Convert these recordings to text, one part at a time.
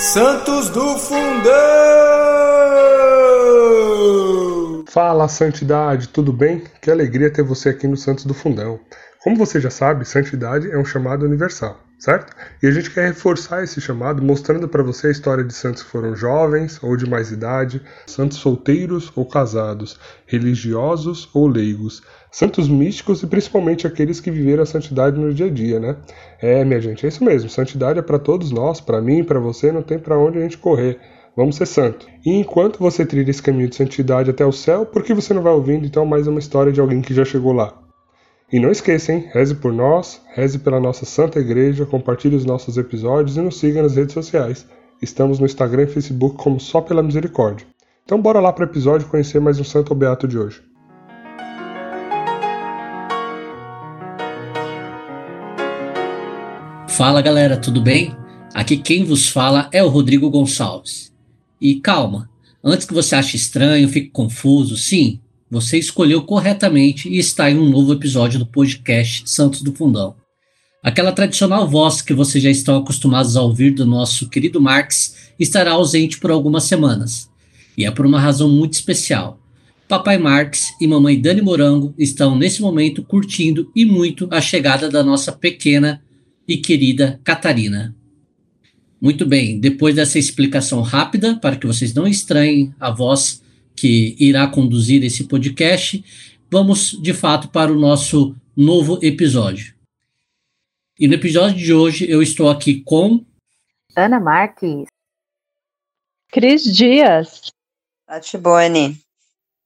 Santos do Fundão! Fala, Santidade, tudo bem? Que alegria ter você aqui no Santos do Fundão. Como você já sabe, santidade é um chamado universal, certo? E a gente quer reforçar esse chamado mostrando para você a história de santos que foram jovens ou de mais idade, santos solteiros ou casados, religiosos ou leigos, santos místicos e principalmente aqueles que viveram a santidade no dia a dia, né? É, minha gente, é isso mesmo. Santidade é para todos nós, para mim, para você, não tem para onde a gente correr. Vamos ser santo. E enquanto você trilha esse caminho de santidade até o céu, por que você não vai ouvindo então mais uma história de alguém que já chegou lá? E não esqueça, hein? Reze por nós, reze pela nossa Santa Igreja, compartilhe os nossos episódios e nos siga nas redes sociais. Estamos no Instagram e Facebook como Só Pela Misericórdia. Então bora lá para o episódio conhecer mais um santo beato de hoje. Fala galera, tudo bem? Aqui quem vos fala é o Rodrigo Gonçalves. E calma, antes que você ache estranho, fique confuso, sim, você escolheu corretamente e está em um novo episódio do podcast Santos do Fundão. Aquela tradicional voz que vocês já estão acostumados a ouvir do nosso querido Marx estará ausente por algumas semanas. E é por uma razão muito especial. Papai Marx e mamãe Dani Morango estão nesse momento curtindo e muito a chegada da nossa pequena e querida Catarina. Muito bem, depois dessa explicação rápida, para que vocês não estranhem a voz que irá conduzir esse podcast, vamos de fato para o nosso novo episódio. E no episódio de hoje eu estou aqui com Ana Marques, Cris Dias, Tati Boni.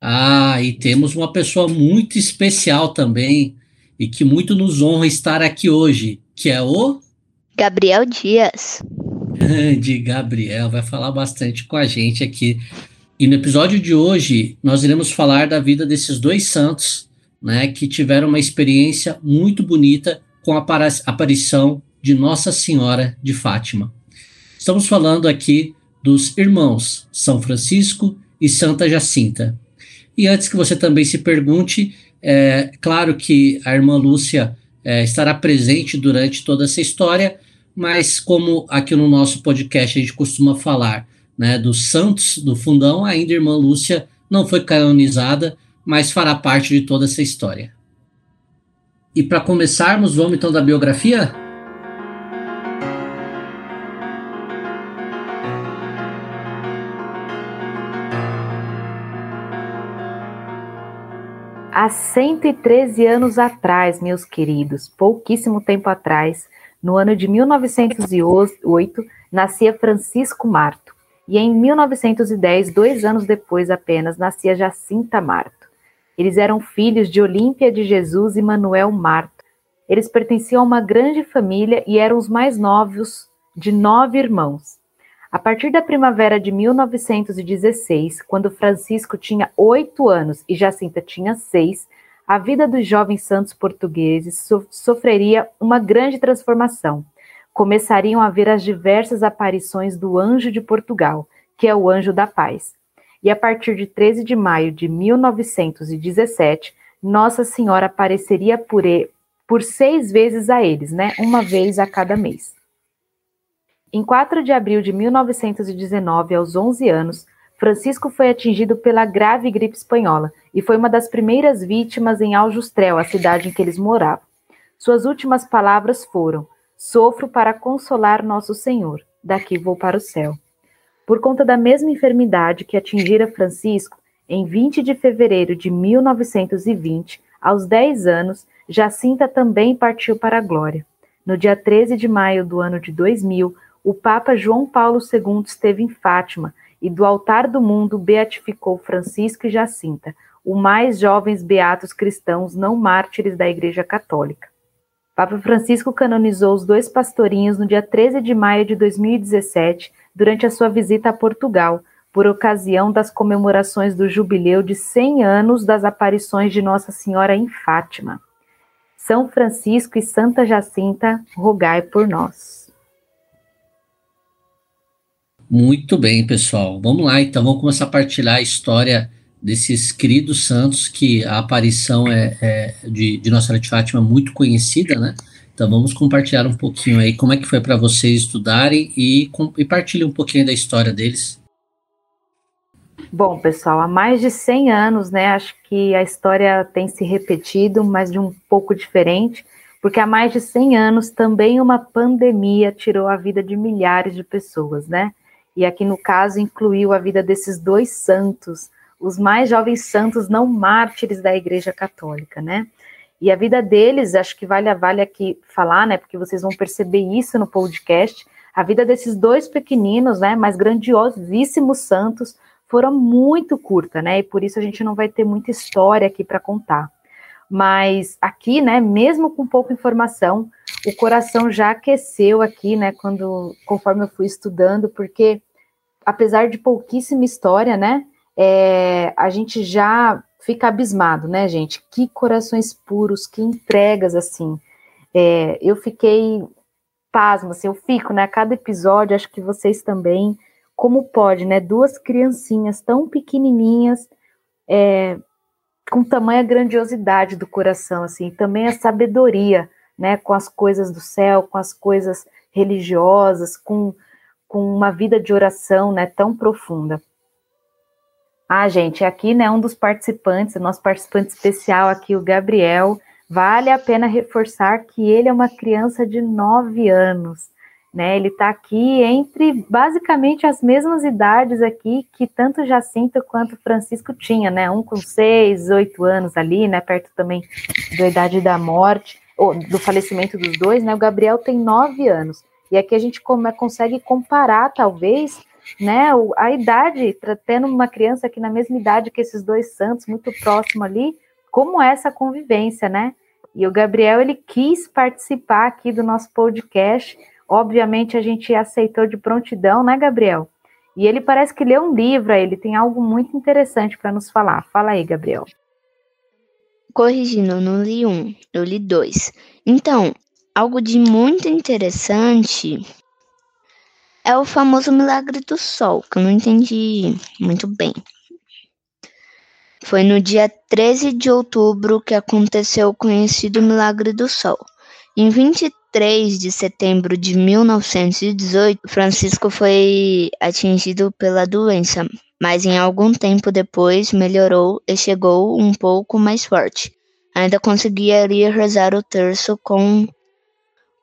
Ah, e temos uma pessoa muito especial também e que muito nos honra estar aqui hoje, que é o Gabriel Dias. Grande Gabriel, vai falar bastante com a gente aqui. E no episódio de hoje, nós iremos falar da vida desses dois santos, né, que tiveram uma experiência muito bonita com a aparição de Nossa Senhora de Fátima. Estamos falando aqui dos irmãos São Francisco e Santa Jacinta. E antes que você também se pergunte, é claro que a irmã Lúcia é, estará presente durante toda essa história, mas como aqui no nosso podcast a gente costuma falar né, dos santos do fundão, ainda a irmã Lúcia não foi canonizada, mas fará parte de toda essa história. E para começarmos, vamos então da biografia? Há 113 anos atrás, meus queridos, pouquíssimo tempo atrás, no ano de 1908, nascia Francisco Marto. E em 1910, dois anos depois apenas, nascia Jacinta Marto. Eles eram filhos de Olímpia de Jesus e Manuel Marto. Eles pertenciam a uma grande família e eram os mais novos de nove irmãos. A partir da primavera de 1916, quando Francisco tinha oito anos e Jacinta tinha seis, a vida dos jovens santos portugueses so sofreria uma grande transformação. Começariam a ver as diversas aparições do anjo de Portugal, que é o anjo da paz. E a partir de 13 de maio de 1917, Nossa Senhora apareceria por, por seis vezes a eles, né? Uma vez a cada mês. Em 4 de abril de 1919, aos 11 anos, Francisco foi atingido pela grave gripe espanhola e foi uma das primeiras vítimas em Aljustrel, a cidade em que eles moravam. Suas últimas palavras foram: Sofro para consolar nosso Senhor, daqui vou para o céu. Por conta da mesma enfermidade que atingira Francisco, em 20 de fevereiro de 1920, aos 10 anos, Jacinta também partiu para a glória. No dia 13 de maio do ano de 2000, o Papa João Paulo II esteve em Fátima e do altar do mundo beatificou Francisco e Jacinta, os mais jovens beatos cristãos não mártires da Igreja Católica. Papa Francisco canonizou os dois pastorinhos no dia 13 de maio de 2017, durante a sua visita a Portugal, por ocasião das comemorações do jubileu de 100 anos das aparições de Nossa Senhora em Fátima. São Francisco e Santa Jacinta, rogai por nós. Muito bem, pessoal. Vamos lá, então. Vamos começar a partilhar a história desses queridos santos, que a aparição é, é de, de Nossa Senhora de Fátima muito conhecida, né? Então vamos compartilhar um pouquinho aí como é que foi para vocês estudarem e, e partilhe um pouquinho da história deles. Bom, pessoal, há mais de 100 anos, né? Acho que a história tem se repetido, mas de um pouco diferente, porque há mais de 100 anos também uma pandemia tirou a vida de milhares de pessoas, né? E aqui no caso incluiu a vida desses dois santos, os mais jovens santos não mártires da Igreja Católica, né? E a vida deles, acho que vale, vale aqui falar, né? Porque vocês vão perceber isso no podcast. A vida desses dois pequeninos, né? Mas grandiosíssimos santos foram muito curta, né? E por isso a gente não vai ter muita história aqui para contar. Mas aqui, né, mesmo com pouca informação, o coração já aqueceu aqui, né, quando conforme eu fui estudando, porque apesar de pouquíssima história, né, é, a gente já fica abismado, né, gente? Que corações puros, que entregas assim. É, eu fiquei pasmo, assim, eu fico, né? A cada episódio, acho que vocês também como pode, né? Duas criancinhas tão pequenininhas, é, com tamanha grandiosidade do coração, assim, também a sabedoria, né? Com as coisas do céu, com as coisas religiosas, com, com uma vida de oração, né? Tão profunda. Ah, gente, aqui, né? Um dos participantes, nosso participante especial aqui, o Gabriel. Vale a pena reforçar que ele é uma criança de nove anos né? Ele está aqui entre basicamente as mesmas idades aqui que tanto Jacinto quanto Francisco tinha, né? Um com seis, oito anos ali, né? Perto também da idade da morte, ou do falecimento dos dois, né? O Gabriel tem nove anos. E aqui a gente come, consegue comparar, talvez, né? A idade, tendo uma criança aqui na mesma idade que esses dois santos, muito próximo ali, como é essa convivência, né? E o Gabriel, ele quis participar aqui do nosso podcast, Obviamente a gente aceitou de prontidão, né, Gabriel? E ele parece que leu um livro, ele tem algo muito interessante para nos falar. Fala aí, Gabriel. Corrigindo, não li um, eu li dois. Então, algo de muito interessante é o famoso milagre do sol, que eu não entendi muito bem. Foi no dia 13 de outubro que aconteceu o conhecido milagre do sol. Em 23 3 de setembro de 1918, Francisco foi atingido pela doença, mas em algum tempo depois melhorou e chegou um pouco mais forte. Ainda conseguiria rezar o terço com,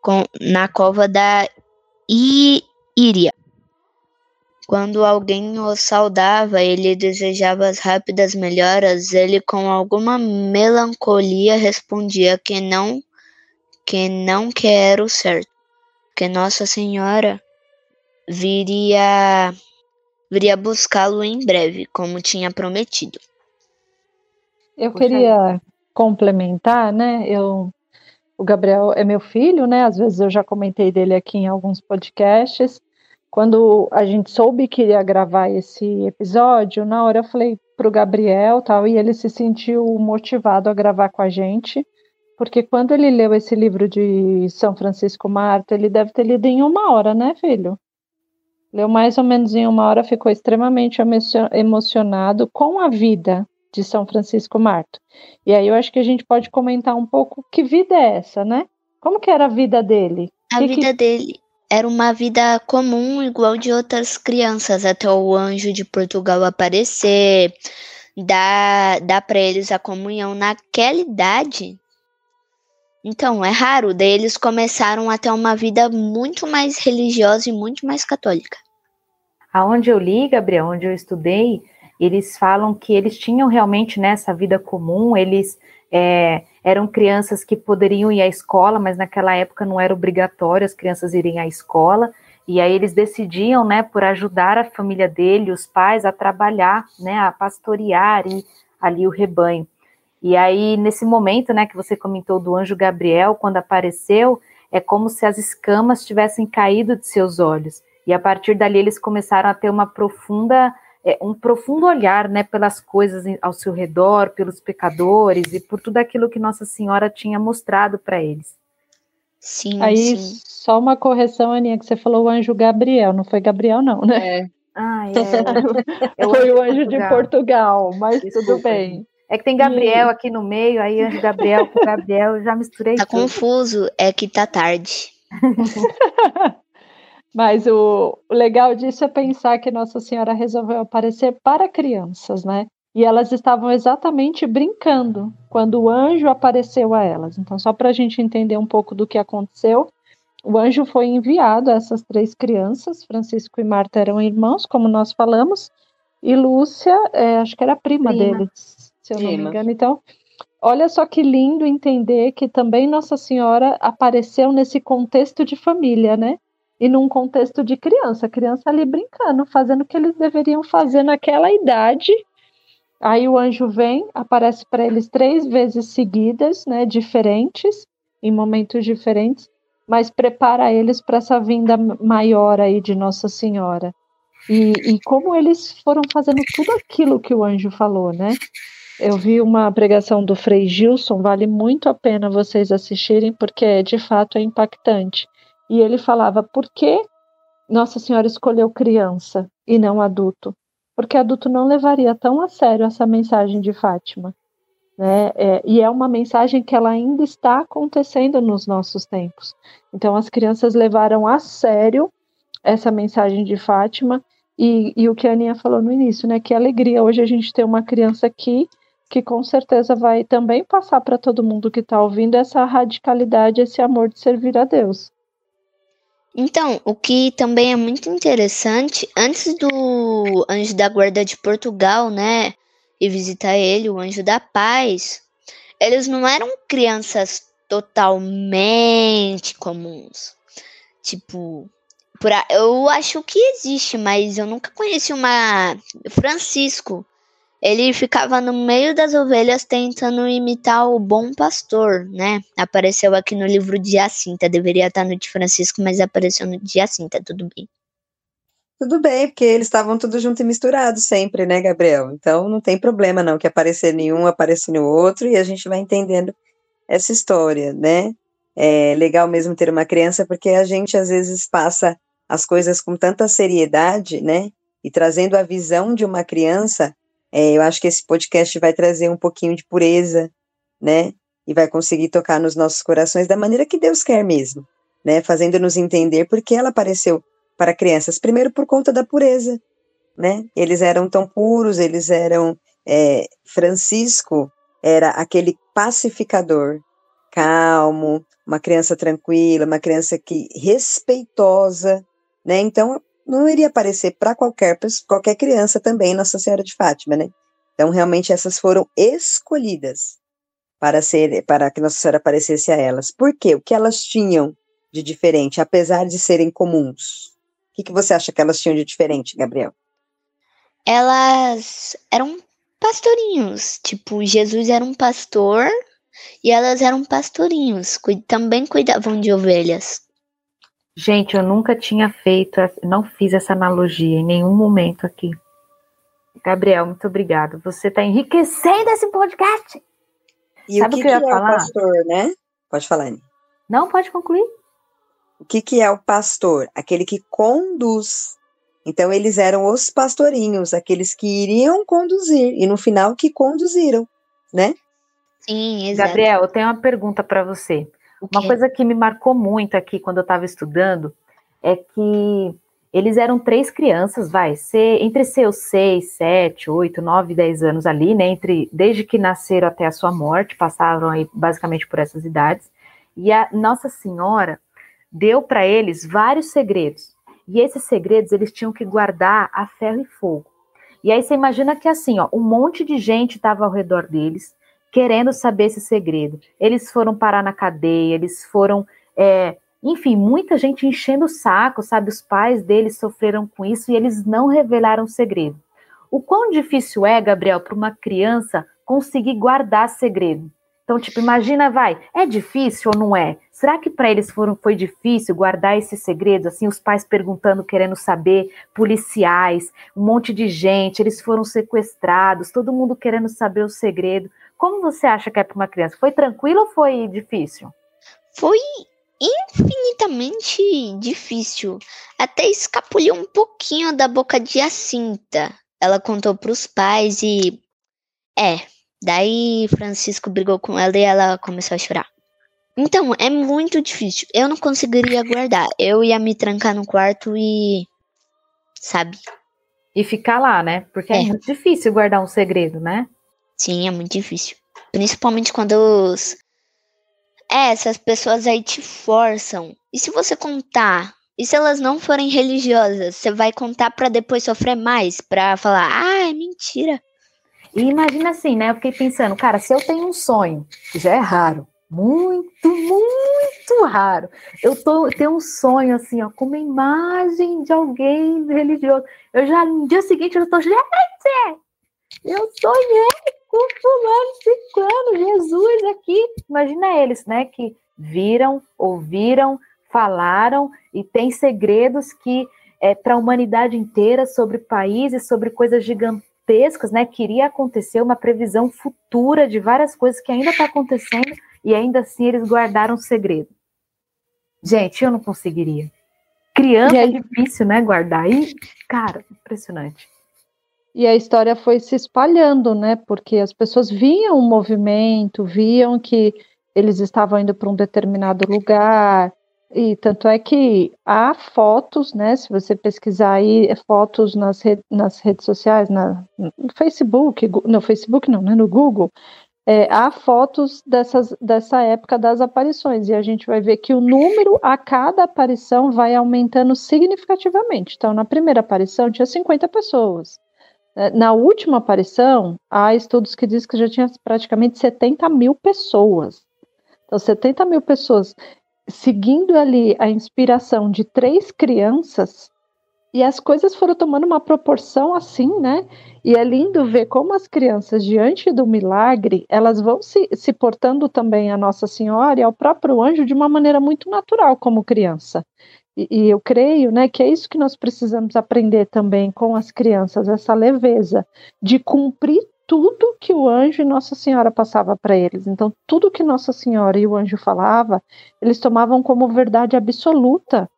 com na cova da Íria. Quando alguém o saudava e lhe desejava as rápidas melhoras, ele com alguma melancolia respondia que não que não quero certo, que Nossa Senhora viria viria buscá-lo em breve, como tinha prometido. Eu queria complementar, né? Eu, o Gabriel é meu filho, né? Às vezes eu já comentei dele aqui em alguns podcasts. Quando a gente soube que iria gravar esse episódio, na hora eu falei pro Gabriel, tal, e ele se sentiu motivado a gravar com a gente porque quando ele leu esse livro de São Francisco Marto, ele deve ter lido em uma hora, né, filho? Leu mais ou menos em uma hora, ficou extremamente emocionado com a vida de São Francisco Marto. E aí eu acho que a gente pode comentar um pouco que vida é essa, né? Como que era a vida dele? A que vida que... dele era uma vida comum, igual de outras crianças, até o anjo de Portugal aparecer, dar, dar para eles a comunhão. Naquela idade, então, é raro, daí eles começaram a ter uma vida muito mais religiosa e muito mais católica. Aonde eu li, Gabriel, onde eu estudei, eles falam que eles tinham realmente nessa né, vida comum, eles é, eram crianças que poderiam ir à escola, mas naquela época não era obrigatório as crianças irem à escola, e aí eles decidiam, né, por ajudar a família dele, os pais, a trabalhar, né, a pastorear ali o rebanho. E aí, nesse momento, né, que você comentou do anjo Gabriel, quando apareceu, é como se as escamas tivessem caído de seus olhos. E a partir dali eles começaram a ter uma profunda, é, um profundo olhar, né, pelas coisas ao seu redor, pelos pecadores e por tudo aquilo que Nossa Senhora tinha mostrado para eles. Sim, Aí, sim. só uma correção, Aninha, que você falou o anjo Gabriel, não foi Gabriel, não, né? É. Ah, é. foi o anjo de Portugal, mas Desculpa, tudo bem. É que tem Gabriel aqui no meio, aí anjo Gabriel com Gabriel, já misturei. Tá tudo. confuso, é que tá tarde. Mas o, o legal disso é pensar que Nossa Senhora resolveu aparecer para crianças, né? E elas estavam exatamente brincando quando o anjo apareceu a elas. Então, só para a gente entender um pouco do que aconteceu, o anjo foi enviado a essas três crianças. Francisco e Marta eram irmãos, como nós falamos, e Lúcia, é, acho que era prima, prima. deles, se eu não me engano. Então, olha só que lindo entender que também Nossa Senhora apareceu nesse contexto de família, né? E num contexto de criança, criança ali brincando, fazendo o que eles deveriam fazer naquela idade Aí o anjo vem, aparece para eles três vezes seguidas, né, diferentes, em momentos diferentes, mas prepara eles para essa vinda maior aí de Nossa Senhora. E, e, como eles foram fazendo tudo aquilo que o anjo falou, né? Eu vi uma pregação do Frei Gilson, vale muito a pena vocês assistirem, porque de fato é impactante. E ele falava: por que Nossa Senhora escolheu criança e não adulto? porque adulto não levaria tão a sério essa mensagem de Fátima. Né? É, e é uma mensagem que ela ainda está acontecendo nos nossos tempos. Então, as crianças levaram a sério essa mensagem de Fátima e, e o que a Aninha falou no início, né? Que alegria hoje a gente ter uma criança aqui que com certeza vai também passar para todo mundo que está ouvindo essa radicalidade, esse amor de servir a Deus. Então, o que também é muito interessante, antes do anjo da guarda de Portugal, né, e visitar ele, o anjo da paz, eles não eram crianças totalmente comuns. Tipo, eu acho que existe, mas eu nunca conheci uma Francisco ele ficava no meio das ovelhas tentando imitar o bom pastor, né? Apareceu aqui no livro de Jacinta, deveria estar no de Francisco, mas apareceu no de Jacinta, tudo bem. Tudo bem, porque eles estavam tudo junto e misturados sempre, né, Gabriel? Então não tem problema não que aparecer nenhum, aparecer no outro e a gente vai entendendo essa história, né? É legal mesmo ter uma criança porque a gente às vezes passa as coisas com tanta seriedade, né? E trazendo a visão de uma criança, é, eu acho que esse podcast vai trazer um pouquinho de pureza, né? E vai conseguir tocar nos nossos corações da maneira que Deus quer mesmo, né? Fazendo-nos entender porque ela apareceu para crianças. Primeiro, por conta da pureza, né? Eles eram tão puros, eles eram. É, Francisco era aquele pacificador, calmo, uma criança tranquila, uma criança que respeitosa, né? Então, não iria aparecer para qualquer, qualquer criança também Nossa Senhora de Fátima, né? Então, realmente, essas foram escolhidas para ser, para que Nossa Senhora aparecesse a elas. Por quê? O que elas tinham de diferente, apesar de serem comuns? O que, que você acha que elas tinham de diferente, Gabriel? Elas eram pastorinhos. Tipo, Jesus era um pastor e elas eram pastorinhos. Também cuidavam de ovelhas. Gente, eu nunca tinha feito, não fiz essa analogia em nenhum momento aqui. Gabriel, muito obrigado. Você está enriquecendo esse podcast. E Sabe o que, que, que é falar? o pastor, né? Pode falar, Anne. Não, pode concluir. O que, que é o pastor? Aquele que conduz. Então, eles eram os pastorinhos, aqueles que iriam conduzir, e no final que conduziram, né? Sim, exato. Gabriel, eu tenho uma pergunta para você. Uma coisa que me marcou muito aqui quando eu estava estudando é que eles eram três crianças, vai, ser, entre seus seis, sete, oito, nove, dez anos ali, né, entre, desde que nasceram até a sua morte, passaram aí basicamente por essas idades, e a Nossa Senhora deu para eles vários segredos, e esses segredos eles tinham que guardar a ferro e fogo. E aí você imagina que assim, ó, um monte de gente estava ao redor deles, querendo saber esse segredo. Eles foram parar na cadeia, eles foram, é, enfim, muita gente enchendo o saco, sabe? Os pais deles sofreram com isso e eles não revelaram o segredo. O quão difícil é, Gabriel, para uma criança conseguir guardar segredo? Então, tipo, imagina, vai, é difícil ou não é? Será que para eles foram, foi difícil guardar esse segredo? Assim, os pais perguntando, querendo saber, policiais, um monte de gente, eles foram sequestrados, todo mundo querendo saber o segredo. Como você acha que é para uma criança? Foi tranquilo ou foi difícil? Foi infinitamente difícil. Até escapuliu um pouquinho da boca de Jacinta. Ela contou para os pais e. É, Daí Francisco brigou com ela e ela começou a chorar. Então, é muito difícil. Eu não conseguiria guardar. Eu ia me trancar no quarto e. Sabe? E ficar lá, né? Porque é, é muito difícil guardar um segredo, né? Sim, é muito difícil. Principalmente quando os. É, essas pessoas aí te forçam. E se você contar? E se elas não forem religiosas, você vai contar para depois sofrer mais? Pra falar, ah, é mentira. E imagina assim, né? Eu fiquei pensando, cara, se eu tenho um sonho, que já é raro, muito, muito raro. Eu tô, tenho um sonho assim, ó, com uma imagem de alguém religioso. Eu já no dia seguinte eu tô, gente, eu sonhei com fulano ciclano, Jesus aqui. Imagina eles, né, que viram, ouviram, falaram e tem segredos que é para a humanidade inteira sobre países, sobre coisas gigantescas, né? Queria acontecer uma previsão futura de várias coisas que ainda está acontecendo e ainda assim eles guardaram o segredo. Gente, eu não conseguiria. Criança aí, é difícil, né, guardar. E, cara, impressionante. E a história foi se espalhando, né? Porque as pessoas viam o movimento, viam que eles estavam indo para um determinado lugar. E tanto é que há fotos, né? Se você pesquisar aí, é fotos nas, nas redes sociais, na, no Facebook, no Facebook não, né? No Google, é, há fotos dessas, dessa época das aparições, e a gente vai ver que o número a cada aparição vai aumentando significativamente. Então, na primeira aparição tinha 50 pessoas. É, na última aparição, há estudos que dizem que já tinha praticamente 70 mil pessoas. Então, 70 mil pessoas seguindo ali a inspiração de três crianças, e as coisas foram tomando uma proporção assim, né? E é lindo ver como as crianças, diante do milagre, elas vão se, se portando também a Nossa Senhora e ao próprio anjo de uma maneira muito natural como criança. E, e eu creio, né, que é isso que nós precisamos aprender também com as crianças, essa leveza de cumprir tudo que o anjo e Nossa Senhora passava para eles. Então, tudo que Nossa Senhora e o anjo falava, eles tomavam como verdade absoluta.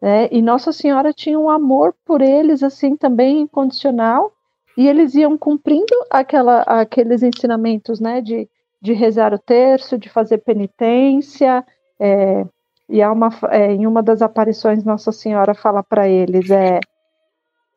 Né? E Nossa Senhora tinha um amor por eles, assim, também incondicional, e eles iam cumprindo aquela, aqueles ensinamentos, né, de, de rezar o terço, de fazer penitência, é, e há uma, é, em uma das aparições Nossa Senhora fala para eles, é,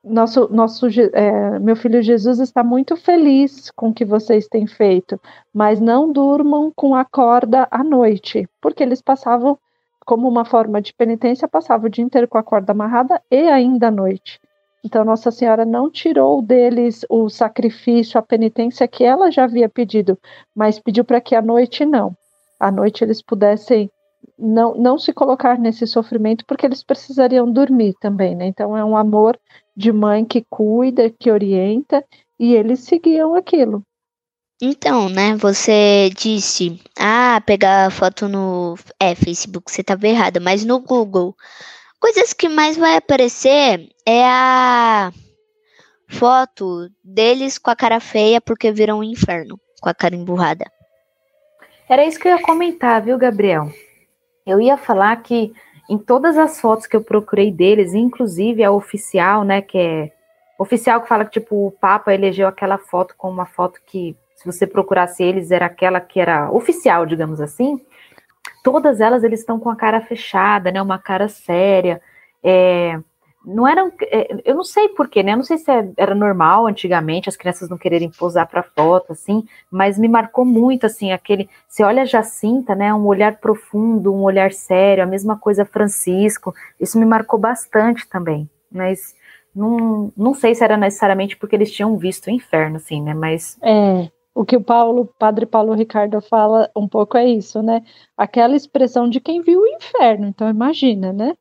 nosso, nosso, é, meu filho Jesus está muito feliz com o que vocês têm feito, mas não durmam com a corda à noite, porque eles passavam, como uma forma de penitência, passavam o dia inteiro com a corda amarrada e ainda à noite. Então, Nossa Senhora não tirou deles o sacrifício, a penitência que ela já havia pedido, mas pediu para que à noite não. À noite eles pudessem não, não se colocar nesse sofrimento, porque eles precisariam dormir também, né? Então, é um amor de mãe que cuida, que orienta, e eles seguiam aquilo. Então, né, você disse, ah, pegar foto no é, Facebook, você estava errada, mas no Google Coisas que mais vai aparecer é a foto deles com a cara feia porque viram um inferno, com a cara emburrada. Era isso que eu ia comentar, viu, Gabriel? Eu ia falar que em todas as fotos que eu procurei deles, inclusive a oficial, né, que é oficial que fala que tipo o Papa elegeu aquela foto como uma foto que se você procurasse eles era aquela que era oficial, digamos assim todas elas eles estão com a cara fechada, né? Uma cara séria. É, não eram, é, eu não sei porquê, né? Eu não sei se é, era normal antigamente as crianças não quererem posar para foto, assim, mas me marcou muito, assim, aquele. Você olha Jacinta, né? Um olhar profundo, um olhar sério, a mesma coisa Francisco. Isso me marcou bastante também, mas não, não sei se era necessariamente porque eles tinham visto o inferno, assim, né? Mas. É o que o Paulo, Padre Paulo Ricardo fala um pouco é isso, né? Aquela expressão de quem viu o inferno. Então imagina, né?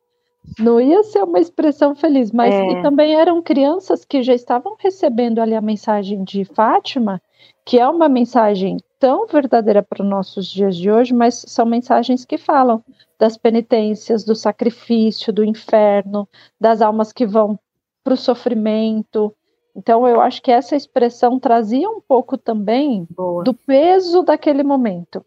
Não ia ser uma expressão feliz, mas é. também eram crianças que já estavam recebendo ali a mensagem de Fátima, que é uma mensagem tão verdadeira para os nossos dias de hoje, mas são mensagens que falam das penitências, do sacrifício, do inferno, das almas que vão para o sofrimento, então, eu acho que essa expressão trazia um pouco também Boa. do peso daquele momento.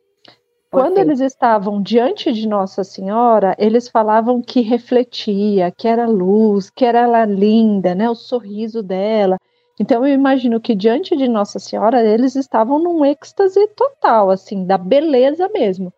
Quando eles estavam diante de Nossa Senhora, eles falavam que refletia, que era luz, que era ela linda, né, o sorriso dela. Então eu imagino que diante de Nossa Senhora eles estavam num êxtase total, assim, da beleza mesmo.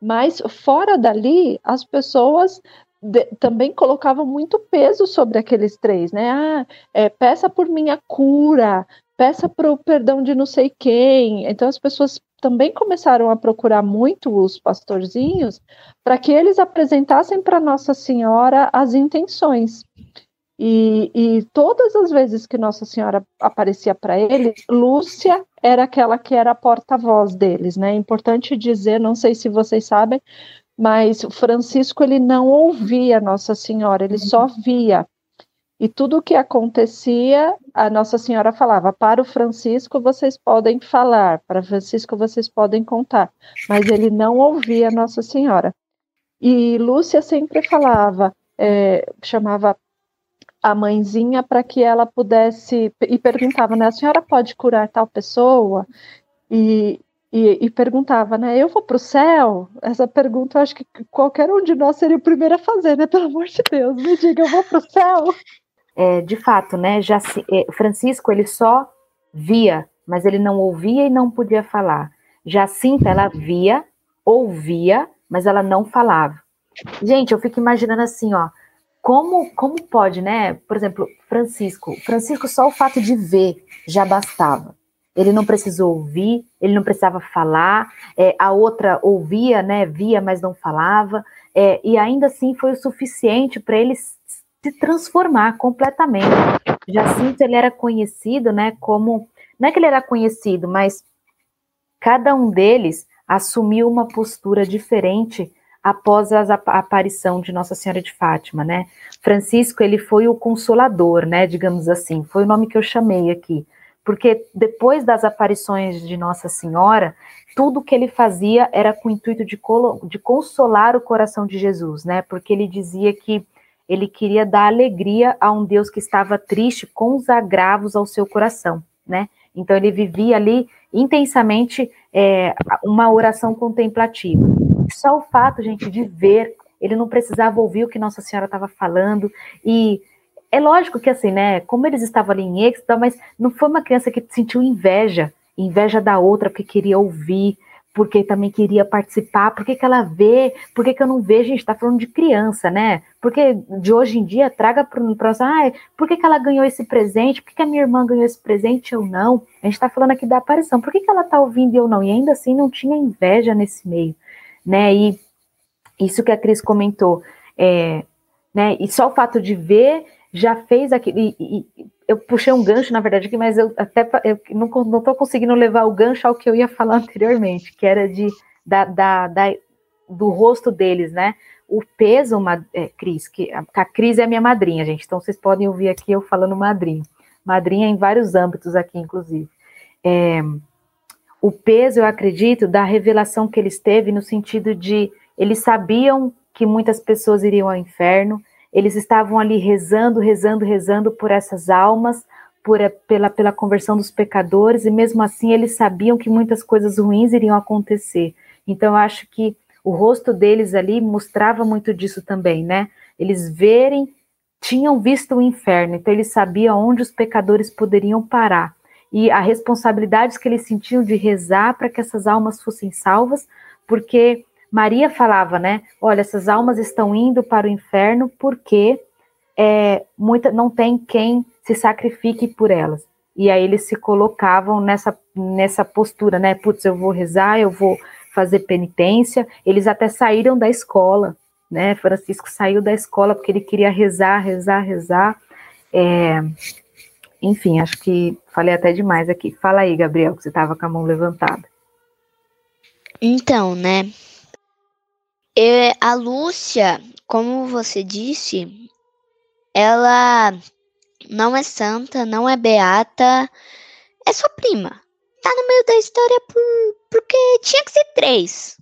Mas fora dali, as pessoas de, também colocavam muito peso sobre aqueles três, né? Ah, é, peça por minha cura, peça para o perdão de não sei quem. Então as pessoas também começaram a procurar muito os pastorzinhos para que eles apresentassem para Nossa Senhora as intenções. E, e, todas as vezes que Nossa Senhora aparecia para eles, Lúcia era aquela que era a porta-voz deles, né? Importante dizer, não sei se vocês sabem, mas Francisco ele não ouvia Nossa Senhora, ele só via. E tudo o que acontecia, a Nossa Senhora falava: para o Francisco vocês podem falar, para Francisco vocês podem contar, mas ele não ouvia Nossa Senhora. E Lúcia sempre falava, é, chamava a mãezinha para que ela pudesse e perguntava, né? A senhora pode curar tal pessoa? E, e, e perguntava, né? Eu vou para o céu? Essa pergunta eu acho que qualquer um de nós seria o primeiro a fazer, né? Pelo amor de Deus, me diga, eu vou para o céu? É, de fato, né? Já se, é, Francisco ele só via, mas ele não ouvia e não podia falar. Jacinta ela via, ouvia, mas ela não falava. Gente, eu fico imaginando assim, ó, como como pode, né? Por exemplo, Francisco, Francisco só o fato de ver já bastava. Ele não precisou ouvir, ele não precisava falar, é, a outra ouvia, né, via, mas não falava, é, e ainda assim foi o suficiente para ele se transformar completamente. Jacinto, ele era conhecido, né, como, não é que ele era conhecido, mas cada um deles assumiu uma postura diferente após a aparição de Nossa Senhora de Fátima, né? Francisco, ele foi o consolador, né, digamos assim, foi o nome que eu chamei aqui porque depois das aparições de Nossa Senhora, tudo que ele fazia era com o intuito de, de consolar o coração de Jesus, né? Porque ele dizia que ele queria dar alegria a um Deus que estava triste com os agravos ao seu coração, né? Então ele vivia ali intensamente é, uma oração contemplativa. Só o fato, gente, de ver, ele não precisava ouvir o que Nossa Senhora estava falando e é lógico que assim, né? Como eles estavam ali em êxtase, mas não foi uma criança que sentiu inveja, inveja da outra porque queria ouvir, porque também queria participar, por que, que ela vê, por que, que eu não vejo, a gente está falando de criança, né? Porque de hoje em dia, traga para nós, ah, por que, que ela ganhou esse presente, por que, que a minha irmã ganhou esse presente ou não? A gente está falando aqui da aparição, por que, que ela está ouvindo e eu não? E ainda assim não tinha inveja nesse meio, né? E isso que a Cris comentou, é, né? E só o fato de ver já fez aquele. E, eu puxei um gancho, na verdade, aqui, mas eu até eu não estou conseguindo levar o gancho ao que eu ia falar anteriormente, que era de da, da, da do rosto deles, né? O peso, uma, é, Cris, que a, a Cris é minha madrinha, gente, então vocês podem ouvir aqui eu falando madrinha. Madrinha em vários âmbitos aqui, inclusive. É, o peso, eu acredito, da revelação que eles teve no sentido de eles sabiam que muitas pessoas iriam ao inferno, eles estavam ali rezando, rezando, rezando por essas almas, por, pela, pela conversão dos pecadores, e mesmo assim eles sabiam que muitas coisas ruins iriam acontecer. Então, eu acho que o rosto deles ali mostrava muito disso também, né? Eles verem, tinham visto o inferno, então eles sabiam onde os pecadores poderiam parar. E a responsabilidade que eles sentiam de rezar para que essas almas fossem salvas, porque Maria falava, né? Olha, essas almas estão indo para o inferno porque é, muita, não tem quem se sacrifique por elas. E aí eles se colocavam nessa, nessa postura, né? Putz, eu vou rezar, eu vou fazer penitência. Eles até saíram da escola, né? Francisco saiu da escola porque ele queria rezar, rezar, rezar. É, enfim, acho que falei até demais aqui. Fala aí, Gabriel, que você estava com a mão levantada. Então, né? E a Lúcia, como você disse, ela não é santa, não é beata, é sua prima. Tá no meio da história por, porque tinha que ser três.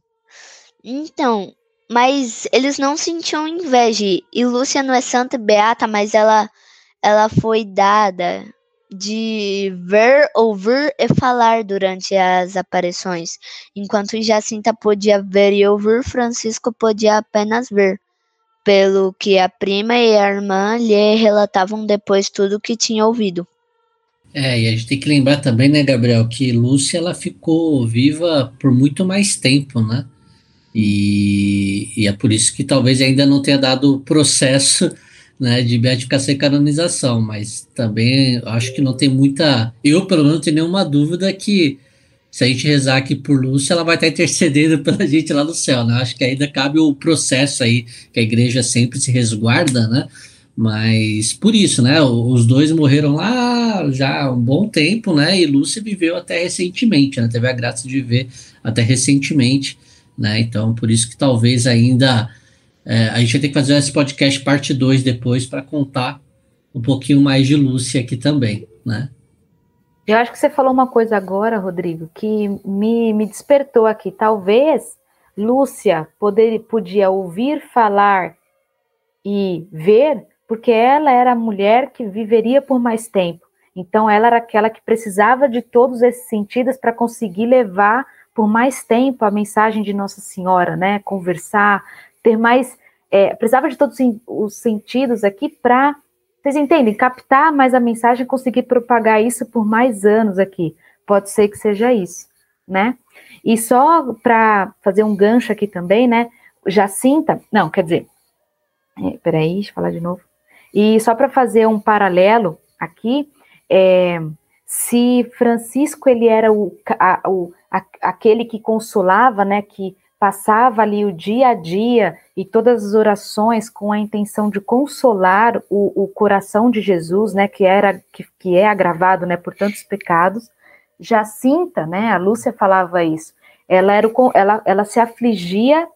Então, mas eles não sentiam inveja. E Lúcia não é santa beata, mas ela ela foi dada de ver, ouvir e falar durante as aparições. Enquanto Jacinta podia ver e ouvir, Francisco podia apenas ver, pelo que a prima e a irmã lhe relatavam depois tudo o que tinha ouvido. É, e a gente tem que lembrar também, né, Gabriel, que Lúcia ela ficou viva por muito mais tempo, né? E, e é por isso que talvez ainda não tenha dado processo né, de beatificação e canonização, mas também acho que não tem muita. Eu, pelo menos, não tenho nenhuma dúvida que se a gente rezar aqui por Lúcia, ela vai estar intercedendo pela gente lá no céu, né? Acho que ainda cabe o processo aí, que a igreja sempre se resguarda, né? Mas por isso, né? Os dois morreram lá já há um bom tempo, né? E Lúcia viveu até recentemente, né? Teve a graça de viver até recentemente, né? Então, por isso que talvez ainda é, a gente vai ter que fazer esse podcast parte 2 depois para contar um pouquinho mais de Lúcia aqui também, né? Eu acho que você falou uma coisa agora, Rodrigo, que me, me despertou aqui. Talvez Lúcia poder, podia ouvir falar e ver porque ela era a mulher que viveria por mais tempo. Então, ela era aquela que precisava de todos esses sentidos para conseguir levar por mais tempo a mensagem de Nossa Senhora, né? Conversar, ter mais. É, precisava de todos os sentidos aqui para. Vocês entendem? Captar mais a mensagem conseguir propagar isso por mais anos aqui. Pode ser que seja isso, né? E só para fazer um gancho aqui também, né? Jacinta, não, quer dizer, é, peraí, deixa eu falar de novo. E só para fazer um paralelo aqui, é, se Francisco ele era o, a, o a, aquele que consolava, né, que passava ali o dia a dia e todas as orações com a intenção de consolar o, o coração de Jesus, né, que era que, que é agravado, né, por tantos pecados. Jacinta, né, a Lúcia falava isso. Ela era o, ela, ela se afligia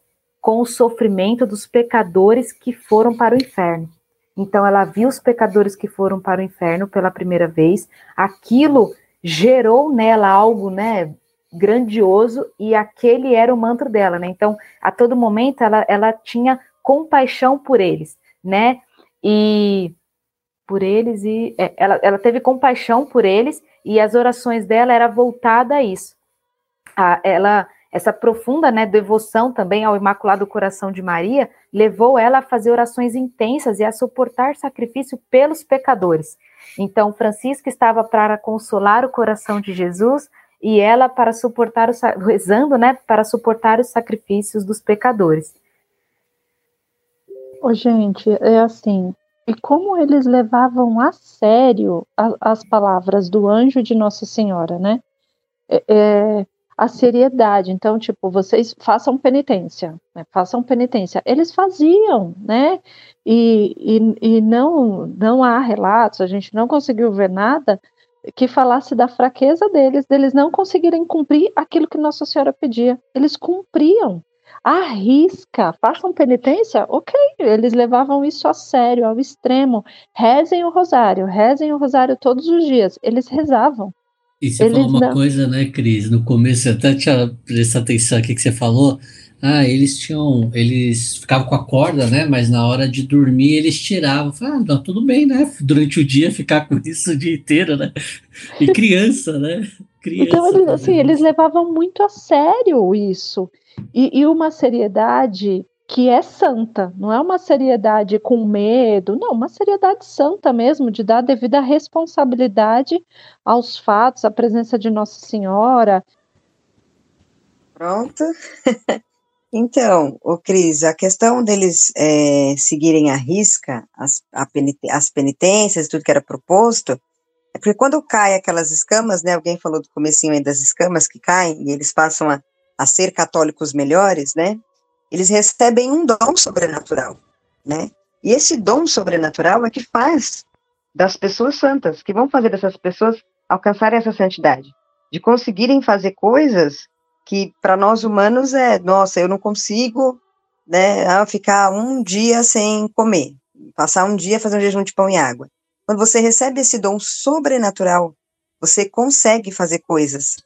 com o sofrimento dos pecadores que foram para o inferno. Então ela viu os pecadores que foram para o inferno pela primeira vez. Aquilo gerou nela algo, né, grandioso e aquele era o mantra dela, né? Então, a todo momento ela, ela tinha compaixão por eles, né? E por eles e é, ela, ela teve compaixão por eles e as orações dela era voltada a isso. A, ela essa profunda né, devoção também ao Imaculado Coração de Maria levou ela a fazer orações intensas e a suportar sacrifício pelos pecadores. Então, Francisca estava para consolar o coração de Jesus e ela para suportar o rezando, né, para suportar os sacrifícios dos pecadores. Ô, gente, é assim, e como eles levavam a sério a, as palavras do anjo de Nossa Senhora, né? É, é, a seriedade. Então, tipo, vocês façam penitência, né? façam penitência. Eles faziam, né? E, e, e não, não há relatos, a gente não conseguiu ver nada que falasse da fraqueza deles, deles não conseguirem cumprir aquilo que Nossa Senhora pedia. Eles cumpriam. Arrisca, façam penitência, ok. Eles levavam isso a sério, ao extremo. Rezem o rosário, rezem o rosário todos os dias. Eles rezavam. E você Eles falou uma não... coisa, né, Cris? No começo, até tinha prestado atenção aqui que você falou. Ah, eles tinham. Eles ficavam com a corda, né? Mas na hora de dormir eles tiravam. Falei, ah, não, tudo bem, né? Durante o dia ficar com isso o dia inteiro, né? E criança, né? Criança, então, eles, assim, eles levavam muito a sério isso. E, e uma seriedade que é santa, não é uma seriedade com medo, não, uma seriedade santa mesmo, de dar devida responsabilidade aos fatos, à presença de Nossa Senhora. Pronto. então, o Cris, a questão deles é, seguirem à risca as, as penitências, tudo que era proposto, é porque quando cai aquelas escamas, né, alguém falou do comecinho aí das escamas que caem, e eles passam a, a ser católicos melhores, né, eles recebem um dom sobrenatural, né? E esse dom sobrenatural é que faz das pessoas santas, que vão fazer dessas pessoas alcançarem essa santidade, de conseguirem fazer coisas que para nós humanos é, nossa, eu não consigo, né, ah, ficar um dia sem comer, passar um dia fazendo um jejum de pão e água. Quando você recebe esse dom sobrenatural, você consegue fazer coisas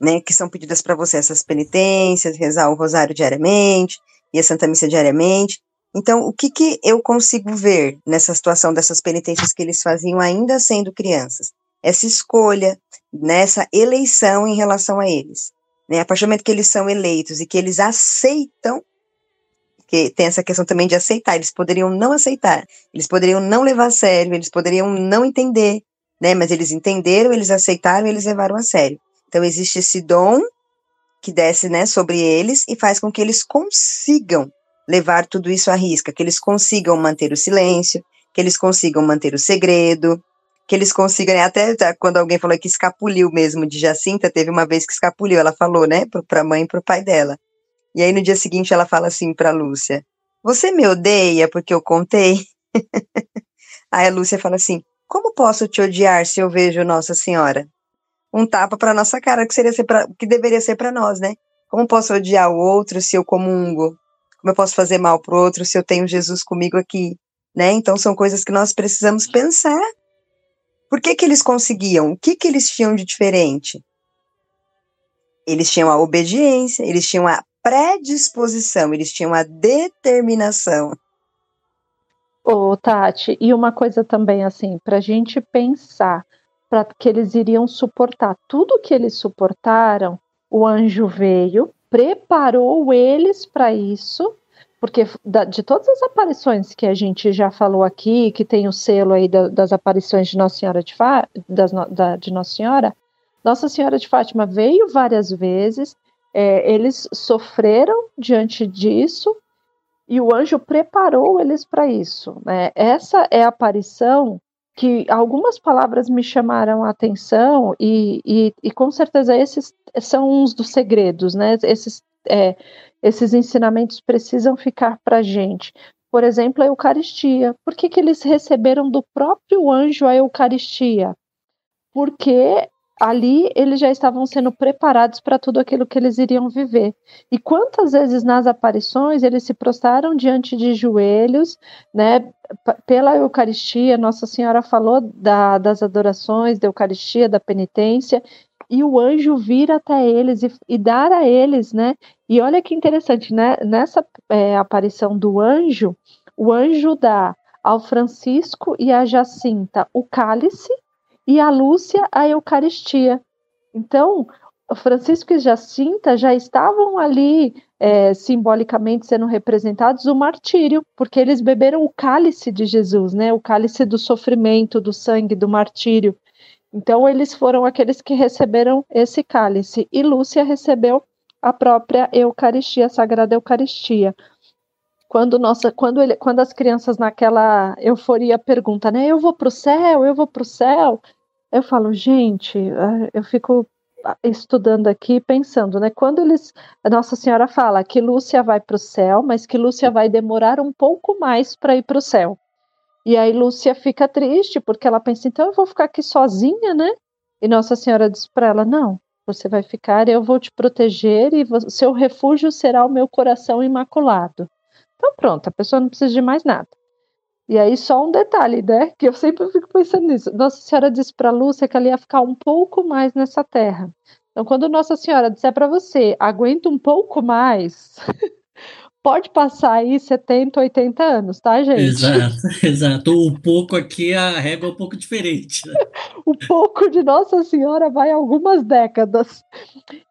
né, que são pedidas para você, essas penitências, rezar o rosário diariamente e a Santa Missa diariamente. Então, o que, que eu consigo ver nessa situação dessas penitências que eles faziam ainda sendo crianças? Essa escolha, nessa eleição em relação a eles. Né? A partir do momento que eles são eleitos e que eles aceitam, que tem essa questão também de aceitar, eles poderiam não aceitar, eles poderiam não levar a sério, eles poderiam não entender, né? Mas eles entenderam, eles aceitaram, eles levaram a sério. Então existe esse dom que desce, né, sobre eles e faz com que eles consigam levar tudo isso à risca, que eles consigam manter o silêncio, que eles consigam manter o segredo, que eles consigam, né, até quando alguém falou que escapuliu mesmo de Jacinta, teve uma vez que escapuliu, ela falou, né, para a mãe e para o pai dela. E aí no dia seguinte ela fala assim para Lúcia: Você me odeia porque eu contei? aí a Lúcia fala assim: Como posso te odiar se eu vejo Nossa Senhora? Um tapa para nossa cara que seria ser pra, que deveria ser para nós, né? Como posso odiar o outro se eu comungo? Como eu posso fazer mal pro outro se eu tenho Jesus comigo aqui? Né? Então são coisas que nós precisamos pensar por que, que eles conseguiam? O que, que eles tinham de diferente? Eles tinham a obediência, eles tinham a predisposição, eles tinham a determinação. Ô, Tati, e uma coisa também, assim, para a gente pensar para que eles iriam suportar tudo que eles suportaram, o anjo veio, preparou eles para isso porque de todas as aparições que a gente já falou aqui, que tem o selo aí da, das aparições de Nossa Senhora de, Fá, de Nossa Senhora, Nossa Senhora de Fátima veio várias vezes, é, eles sofreram diante disso e o anjo preparou eles para isso. Né? Essa é a aparição que algumas palavras me chamaram a atenção e, e, e com certeza esses são uns dos segredos, né? Esses é, esses ensinamentos precisam ficar para a gente. Por exemplo, a Eucaristia. Por que, que eles receberam do próprio anjo a Eucaristia? Porque ali eles já estavam sendo preparados para tudo aquilo que eles iriam viver. E quantas vezes nas aparições eles se prostraram diante de joelhos, né? Pela Eucaristia, Nossa Senhora falou da, das adorações, da Eucaristia, da penitência, e o anjo vir até eles e, e, dar a eles, né? E olha que interessante, né? Nessa é, aparição do anjo, o anjo dá ao Francisco e a Jacinta o cálice e a Lúcia a Eucaristia. Então, Francisco e Jacinta já estavam ali é, simbolicamente sendo representados o martírio, porque eles beberam o cálice de Jesus, né? O cálice do sofrimento, do sangue, do martírio. Então, eles foram aqueles que receberam esse cálice, e Lúcia recebeu a própria Eucaristia, a Sagrada Eucaristia. Quando, nossa, quando, ele, quando as crianças naquela euforia perguntam, né, eu vou para o céu, eu vou para o céu, eu falo, gente, ah, eu fico estudando aqui, pensando, né? Quando eles, Nossa Senhora fala que Lúcia vai para o céu, mas que Lúcia vai demorar um pouco mais para ir para o céu. E aí Lúcia fica triste, porque ela pensa, então eu vou ficar aqui sozinha, né? E Nossa Senhora diz para ela: não, você vai ficar, eu vou te proteger e seu refúgio será o meu coração imaculado. Então pronto, a pessoa não precisa de mais nada. E aí só um detalhe, né? Que eu sempre fico pensando nisso. Nossa Senhora disse para Lúcia que ela ia ficar um pouco mais nessa terra. Então, quando Nossa Senhora disser para você, aguenta um pouco mais, pode passar aí 70, 80 anos, tá, gente? Exato, exato. O pouco aqui, a régua é um pouco diferente. Né? o pouco de Nossa Senhora vai algumas décadas.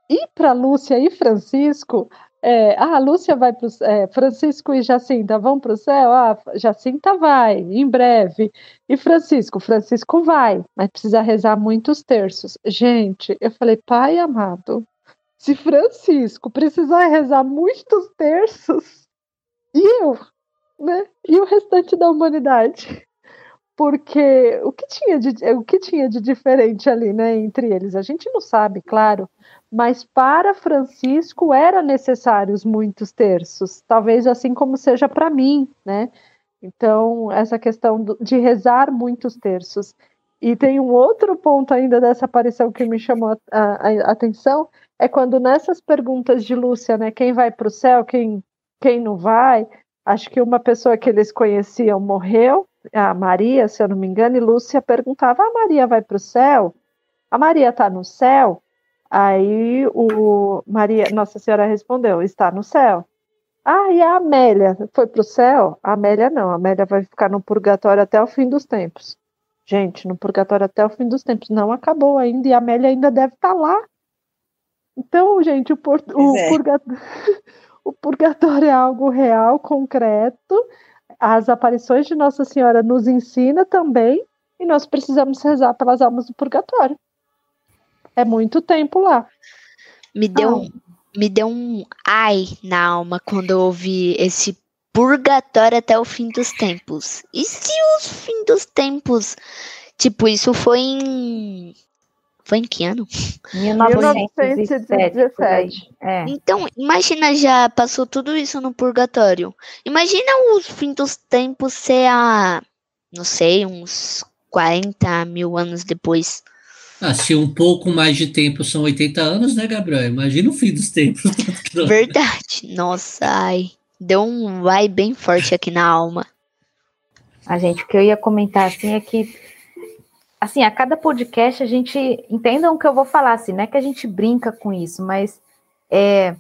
E para Lúcia e Francisco, é, ah, Lúcia vai para é, Francisco e Jacinta vão para o céu? Ah, Jacinta vai, em breve. E Francisco? Francisco vai, mas precisa rezar muitos terços. Gente, eu falei, pai amado, se Francisco precisar rezar muitos terços, e eu, né? E o restante da humanidade? Porque o que tinha de, o que tinha de diferente ali, né, entre eles? A gente não sabe, claro, mas para Francisco era necessários muitos terços, talvez assim como seja para mim, né? Então, essa questão de rezar muitos terços. E tem um outro ponto ainda dessa aparição que me chamou a, a, a atenção, é quando nessas perguntas de Lúcia, né, quem vai para o céu, quem, quem não vai, acho que uma pessoa que eles conheciam morreu, a Maria, se eu não me engano, e Lúcia perguntava: a Maria vai para o céu? A Maria está no céu? Aí o Maria, Nossa Senhora respondeu: está no céu. Ah, e a Amélia foi para o céu? A Amélia não, a Amélia vai ficar no purgatório até o fim dos tempos. Gente, no purgatório até o fim dos tempos. Não acabou ainda, e a Amélia ainda deve estar tá lá. Então, gente, o, por, o, é. purgatório, o purgatório é algo real, concreto. As aparições de Nossa Senhora nos ensina também. e nós precisamos rezar pelas almas do purgatório. É muito tempo lá. Me deu, ah. me deu um ai na alma quando eu ouvi esse purgatório até o fim dos tempos. E se os fim dos tempos? Tipo, isso foi em. Foi em que ano? 1917. É. Então, imagina, já passou tudo isso no purgatório. Imagina os fim dos tempos ser a. Não sei, uns 40 mil anos depois. Ah, se um pouco mais de tempo são 80 anos, né, Gabriel? Imagina o fim dos tempos. Verdade. Nossa, ai. Deu um vai bem forte aqui na alma. A gente, o que eu ia comentar assim é que assim, a cada podcast a gente entendam o que eu vou falar, assim, não é que a gente brinca com isso, mas é,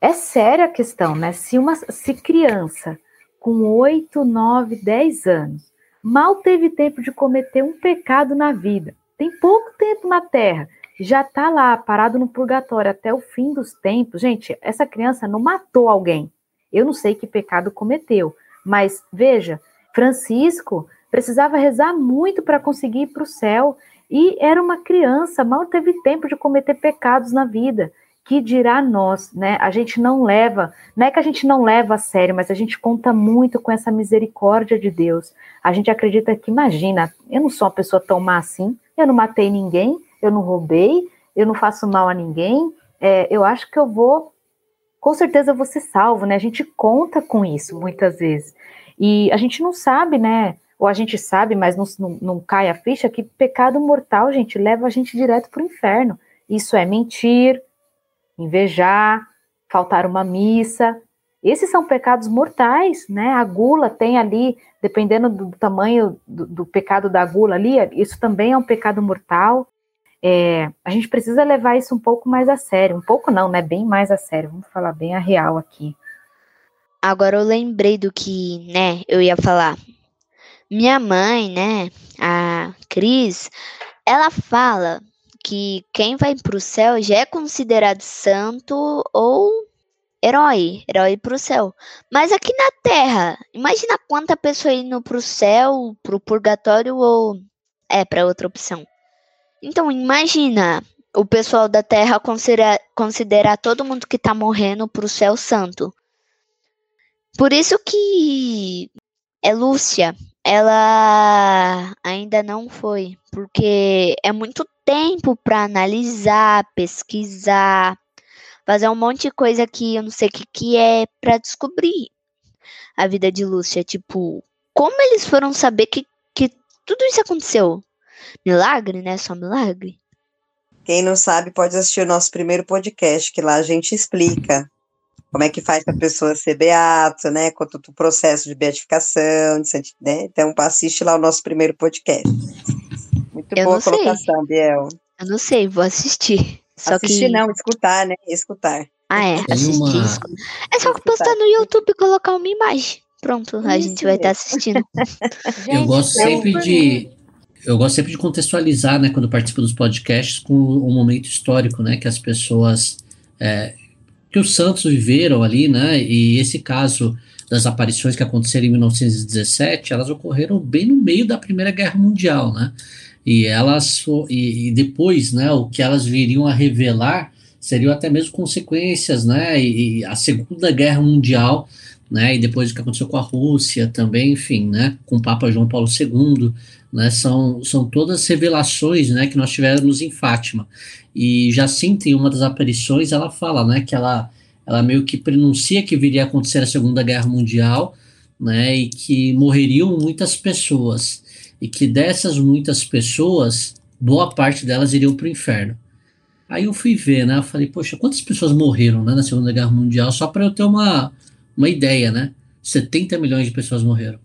é séria a questão, né? Se uma se criança com 8, 9, 10 anos mal teve tempo de cometer um pecado na vida, tem pouco tempo na Terra, já está lá parado no purgatório até o fim dos tempos. Gente, essa criança não matou alguém. Eu não sei que pecado cometeu, mas veja, Francisco precisava rezar muito para conseguir ir para o céu e era uma criança, mal teve tempo de cometer pecados na vida. Que dirá nós, né? A gente não leva, não é que a gente não leva a sério, mas a gente conta muito com essa misericórdia de Deus. A gente acredita que, imagina, eu não sou uma pessoa tão má assim, eu não matei ninguém, eu não roubei, eu não faço mal a ninguém, é, eu acho que eu vou com certeza você salvo, né? A gente conta com isso muitas vezes. E a gente não sabe, né? Ou a gente sabe, mas não, não, não cai a ficha que pecado mortal, gente, leva a gente direto para o inferno. Isso é mentir, invejar, faltar uma missa. Esses são pecados mortais, né? A gula tem ali, dependendo do tamanho do, do pecado da gula ali, isso também é um pecado mortal. É, a gente precisa levar isso um pouco mais a sério. Um pouco não, né? Bem mais a sério. Vamos falar bem a real aqui. Agora eu lembrei do que, né, eu ia falar. Minha mãe, né, a Cris, ela fala que quem vai para o céu já é considerado santo ou herói, herói para o céu. Mas aqui na Terra, imagina quanta pessoa indo para o céu, para o purgatório ou é para outra opção. Então, imagina o pessoal da Terra considerar, considerar todo mundo que está morrendo para o céu santo. Por isso que é Lúcia, ela ainda não foi, porque é muito tempo para analisar, pesquisar, fazer um monte de coisa que eu não sei o que, que é para descobrir a vida de Lúcia. Tipo, como eles foram saber que, que tudo isso aconteceu? Milagre, né? Só milagre. Quem não sabe pode assistir o nosso primeiro podcast, que lá a gente explica como é que faz para a pessoa ser beato, né? Quanto o processo de beatificação, de, né? Então assiste lá o nosso primeiro podcast. Muito Eu boa colocação, sei. Biel. Eu não sei, vou assistir. Só assistir que... não, escutar, né? Escutar. Ah, é, assistir. Uma... É só postar no YouTube e colocar uma imagem. Pronto, a gente vai estar tá assistindo. Eu gosto sempre de, eu gosto sempre de contextualizar, né, quando participo dos podcasts, com o um momento histórico, né, que as pessoas, é, que os santos viveram ali, né, e esse caso das aparições que aconteceram em 1917, elas ocorreram bem no meio da Primeira Guerra Mundial, né, e elas, e, e depois, né, o que elas viriam a revelar seriam até mesmo consequências, né, e, e a Segunda Guerra Mundial, né, e depois o que aconteceu com a Rússia também, enfim, né, com o Papa João Paulo II, né, são, são todas revelações, né, que nós tivemos em Fátima. E Jacinta, em uma das aparições, ela fala, né, que ela, ela meio que pronuncia que viria a acontecer a Segunda Guerra Mundial, né, e que morreriam muitas pessoas, e que dessas muitas pessoas, boa parte delas iriam para o inferno. Aí eu fui ver, né, eu falei, poxa, quantas pessoas morreram, né, na Segunda Guerra Mundial, só para eu ter uma, uma ideia, né, 70 milhões de pessoas morreram.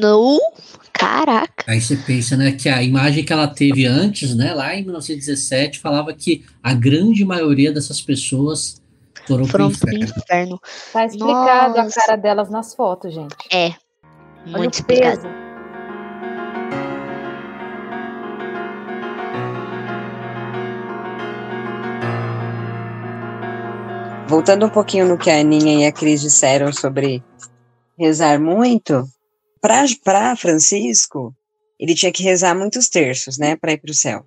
Não, caraca. Aí você pensa, né, que a imagem que ela teve antes, né, lá em 1917, falava que a grande maioria dessas pessoas foram, foram pro inferno. pro inferno. Tá explicado Nossa. a cara delas nas fotos, gente. É. Muito Olha explicado. Peso. Voltando um pouquinho no que a Aninha e a Cris disseram sobre rezar muito, para Francisco, ele tinha que rezar muitos terços, né, para ir para o céu.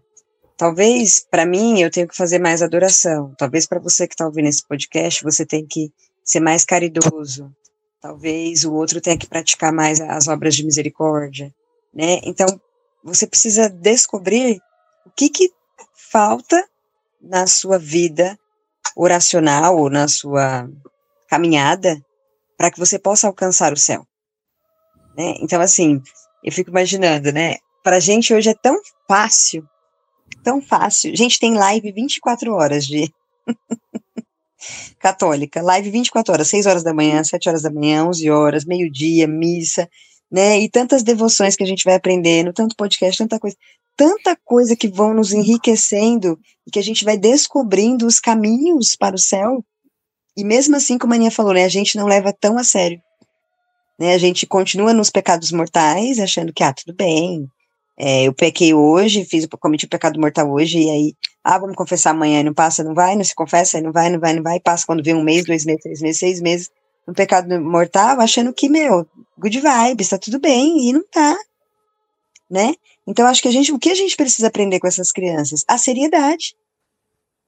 Talvez, para mim, eu tenho que fazer mais adoração. Talvez para você que está ouvindo esse podcast, você tem que ser mais caridoso. Talvez o outro tenha que praticar mais as obras de misericórdia, né? Então, você precisa descobrir o que que falta na sua vida oracional ou na sua caminhada para que você possa alcançar o céu. Né? Então, assim, eu fico imaginando, né? Para a gente hoje é tão fácil Tão fácil. Gente, tem live 24 horas de católica. Live 24 horas, 6 horas da manhã, 7 horas da manhã, 11 horas, meio-dia, missa, né? E tantas devoções que a gente vai aprendendo, tanto podcast, tanta coisa. Tanta coisa que vão nos enriquecendo e que a gente vai descobrindo os caminhos para o céu. E mesmo assim, como a Aninha falou, né, a gente não leva tão a sério. Né, a gente continua nos pecados mortais, achando que, ah, tudo bem, é, eu pequei hoje, fiz, cometi o pecado mortal hoje, e aí, ah, vamos confessar amanhã, não passa, não vai, não se confessa, não vai, não vai, não vai, passa quando vem um mês, dois meses, três meses, seis meses, no pecado mortal, achando que, meu, good vibes, tá tudo bem, e não tá, né? Então, acho que a gente, o que a gente precisa aprender com essas crianças? A seriedade,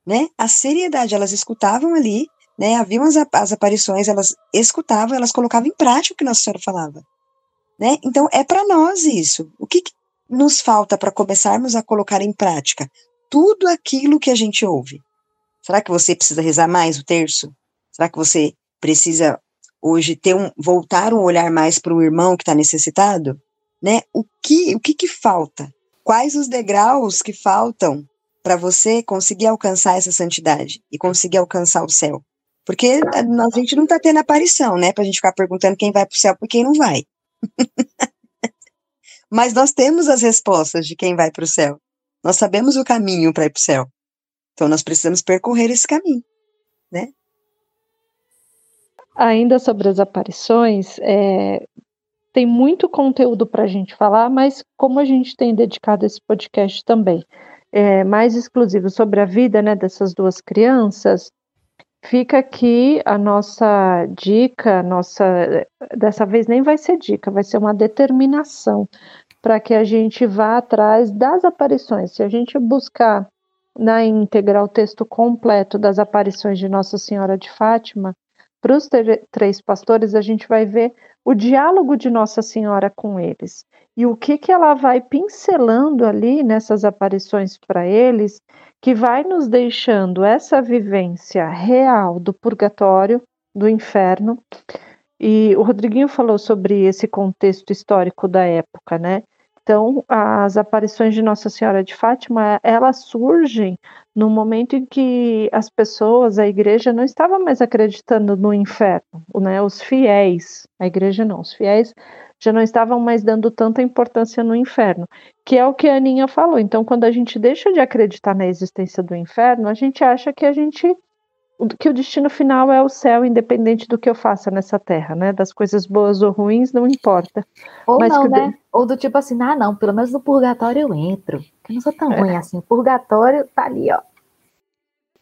né? A seriedade, elas escutavam ali, né? Haviam as, as aparições, elas escutavam, elas colocavam em prática o que Nossa Senhora falava, né? Então, é para nós isso. O que, nos falta para começarmos a colocar em prática tudo aquilo que a gente ouve? Será que você precisa rezar mais o terço? Será que você precisa hoje ter um voltar um olhar mais para o irmão que está necessitado? Né? O que o que, que falta? Quais os degraus que faltam para você conseguir alcançar essa santidade e conseguir alcançar o céu? Porque a gente não está tendo aparição, né? Para a gente ficar perguntando quem vai para o céu e quem não vai. Mas nós temos as respostas de quem vai para o céu. Nós sabemos o caminho para ir para o céu. Então nós precisamos percorrer esse caminho, né? Ainda sobre as aparições, é, tem muito conteúdo para a gente falar, mas como a gente tem dedicado esse podcast também é, mais exclusivo sobre a vida né, dessas duas crianças, fica aqui a nossa dica, nossa dessa vez nem vai ser dica, vai ser uma determinação para que a gente vá atrás das aparições. Se a gente buscar na íntegra o texto completo das aparições de Nossa Senhora de Fátima, para os três pastores, a gente vai ver o diálogo de Nossa Senhora com eles e o que, que ela vai pincelando ali nessas aparições para eles, que vai nos deixando essa vivência real do purgatório, do inferno. E o Rodriguinho falou sobre esse contexto histórico da época, né? Então, as aparições de Nossa Senhora de Fátima, elas surgem no momento em que as pessoas, a igreja não estava mais acreditando no inferno, né? Os fiéis, a igreja não, os fiéis já não estavam mais dando tanta importância no inferno, que é o que a Aninha falou. Então, quando a gente deixa de acreditar na existência do inferno, a gente acha que a gente que o destino final é o céu, independente do que eu faça nessa terra, né? Das coisas boas ou ruins, não importa. Ou Mas não, né? Ou do tipo assim, ah, não, pelo menos no purgatório eu entro. Que eu não sou tão é. ruim assim. O purgatório tá ali, ó.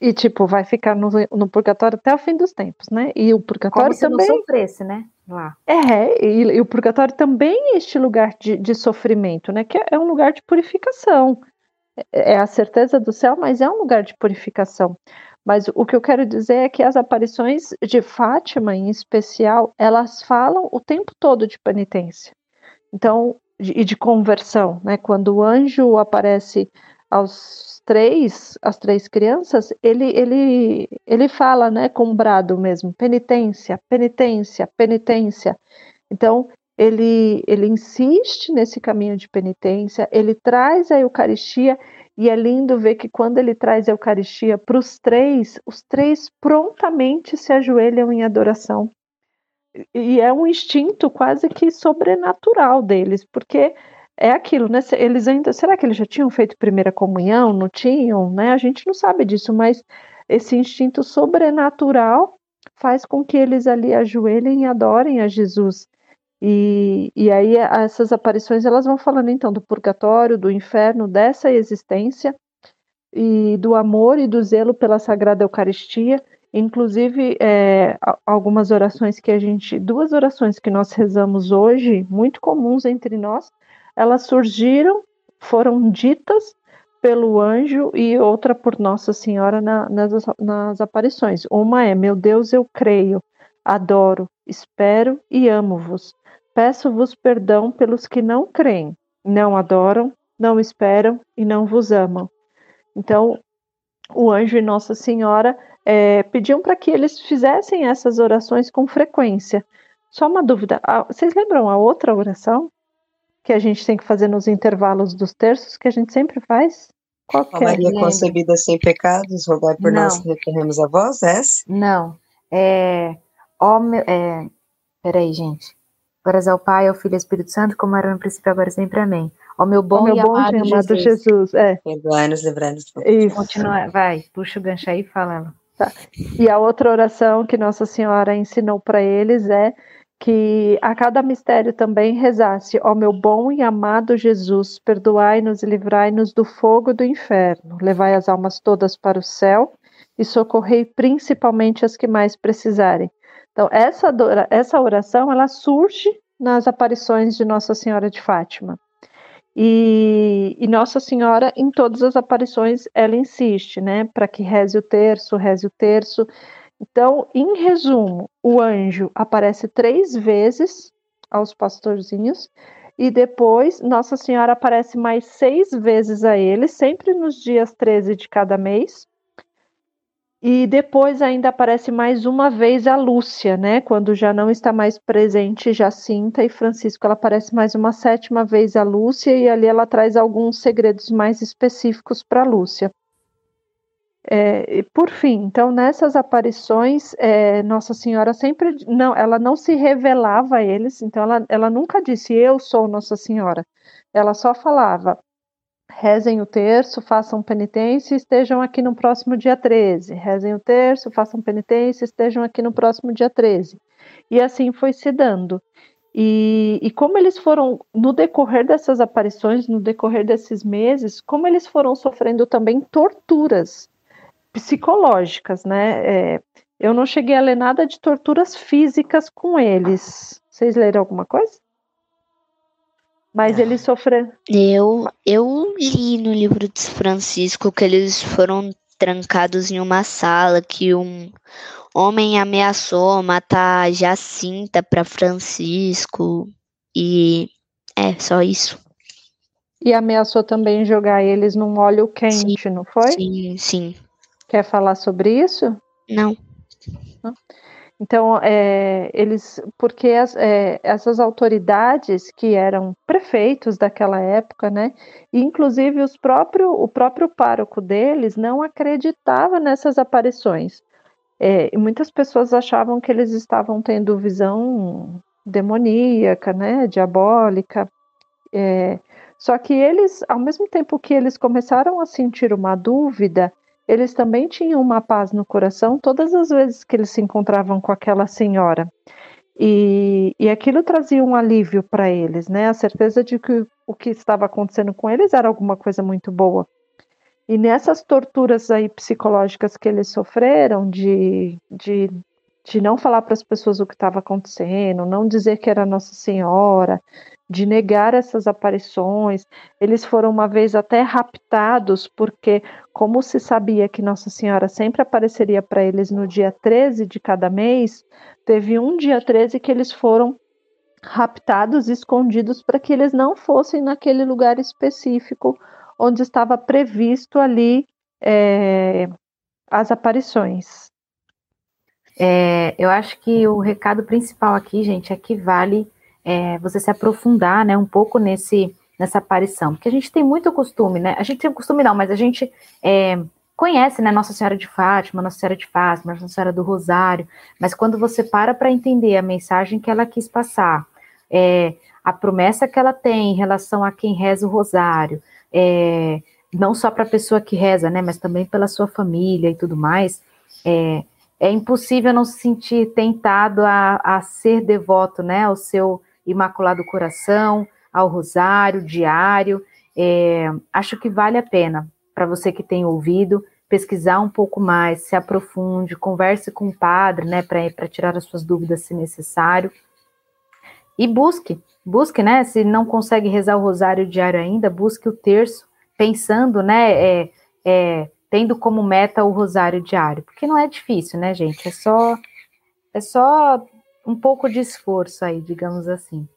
E, tipo, vai ficar no, no purgatório até o fim dos tempos, né? E o purgatório Como se também. não sofresse, né? Lá. É, e, e, o purgatório também é este lugar de, de sofrimento, né? Que é, é um lugar de purificação. É, a certeza do céu, mas é um lugar de purificação. Mas o que eu quero dizer é que as aparições de Fátima, em especial, elas falam o tempo todo de penitência. Então, e de conversão, né? Quando o anjo aparece aos três, as três crianças, ele, ele, ele fala, né, com um brado mesmo, penitência, penitência, penitência. Então, ele, ele insiste nesse caminho de penitência, ele traz a Eucaristia e é lindo ver que quando ele traz a Eucaristia para os três, os três prontamente se ajoelham em adoração. E é um instinto quase que sobrenatural deles, porque é aquilo, né? Eles ainda, será que eles já tinham feito primeira comunhão? Não tinham, né? A gente não sabe disso, mas esse instinto sobrenatural faz com que eles ali ajoelhem e adorem a Jesus. E, e aí essas aparições elas vão falando então do purgatório, do inferno, dessa existência e do amor e do zelo pela Sagrada Eucaristia. Inclusive, é, algumas orações que a gente, duas orações que nós rezamos hoje, muito comuns entre nós, elas surgiram, foram ditas pelo anjo e outra por Nossa Senhora na, nas, nas aparições. Uma é: Meu Deus, eu creio, adoro, espero e amo-vos. Peço-vos perdão pelos que não creem, não adoram, não esperam e não vos amam. Então, o anjo e Nossa Senhora é, pediam para que eles fizessem essas orações com frequência. Só uma dúvida: vocês lembram a outra oração? que a gente tem que fazer nos intervalos dos terços, que a gente sempre faz? Qual que é? Maria concebida sem pecados, rogai por Não. nós que recorremos a vós, é essa? Não, é, ó, meu, é, peraí, gente. Glórias ao Pai, ao Filho e ao Espírito Santo, como era no princípio, agora sempre, amém. Ó meu bom, meu e bom amado, amado Jesus. Jesus. É. Perdoai-nos, livrai-nos. Isso. Continua, vai, puxa o gancho aí e fala ela. Tá. E a outra oração que Nossa Senhora ensinou para eles é que a cada mistério também rezasse, ó meu bom e amado Jesus, perdoai-nos e livrai-nos do fogo do inferno, levai as almas todas para o céu e socorrei principalmente as que mais precisarem. Então, essa, essa oração, ela surge nas aparições de Nossa Senhora de Fátima. E, e, Nossa Senhora, em todas as aparições, ela insiste, né, para que reze o terço, reze o terço, então, em resumo, o anjo aparece três vezes aos pastorzinhos e depois Nossa Senhora aparece mais seis vezes a eles, sempre nos dias 13 de cada mês. E depois ainda aparece mais uma vez a Lúcia, né? Quando já não está mais presente Jacinta e Francisco, ela aparece mais uma sétima vez a Lúcia e ali ela traz alguns segredos mais específicos para Lúcia. É, por fim, então nessas aparições, é, Nossa Senhora sempre não, ela não se revelava a eles, então ela, ela nunca disse eu sou Nossa Senhora. Ela só falava rezem o terço, façam penitência e estejam aqui no próximo dia 13. Rezem o terço, façam penitência e estejam aqui no próximo dia 13. E assim foi se dando. E, e, como eles foram, no decorrer dessas aparições, no decorrer desses meses, como eles foram sofrendo também torturas psicológicas, né? É, eu não cheguei a ler nada de torturas físicas com eles. Vocês leram alguma coisa? Mas eles sofreram. Eu, eu li no livro de Francisco que eles foram trancados em uma sala, que um homem ameaçou matar Jacinta para Francisco. E é só isso. E ameaçou também jogar eles num óleo quente, sim, não foi? Sim, sim. Quer falar sobre isso? Não. Então, é, eles, porque as, é, essas autoridades que eram prefeitos daquela época, né, inclusive os próprio, o próprio pároco deles não acreditava nessas aparições. É, e muitas pessoas achavam que eles estavam tendo visão demoníaca, né, diabólica. É, só que eles, ao mesmo tempo que eles começaram a sentir uma dúvida, eles também tinham uma paz no coração todas as vezes que eles se encontravam com aquela senhora. E, e aquilo trazia um alívio para eles, né? A certeza de que o que estava acontecendo com eles era alguma coisa muito boa. E nessas torturas aí psicológicas que eles sofreram, de, de, de não falar para as pessoas o que estava acontecendo, não dizer que era Nossa Senhora, de negar essas aparições. Eles foram uma vez até raptados, porque, como se sabia que Nossa Senhora sempre apareceria para eles no dia 13 de cada mês, teve um dia 13 que eles foram raptados, escondidos, para que eles não fossem naquele lugar específico onde estava previsto ali é, as aparições. É, eu acho que o recado principal aqui, gente, é que vale é, você se aprofundar, né, um pouco nesse nessa aparição, porque a gente tem muito costume, né? A gente tem costume não, mas a gente é, conhece, né, Nossa Senhora de Fátima, Nossa Senhora de Fátima, Nossa Senhora do Rosário, mas quando você para para entender a mensagem que ela quis passar, é, a promessa que ela tem em relação a quem reza o Rosário, é, não só para a pessoa que reza, né, mas também pela sua família e tudo mais, é, é impossível não se sentir tentado a, a ser devoto, né, ao seu Imaculado Coração, ao Rosário Diário. É, acho que vale a pena para você que tem ouvido pesquisar um pouco mais, se aprofunde, converse com o padre, né, para tirar as suas dúvidas se necessário. E busque, busque, né? Se não consegue rezar o rosário diário ainda, busque o terço, pensando, né? É, é, tendo como meta o rosário diário, porque não é difícil, né, gente? É só é só um pouco de esforço aí, digamos assim.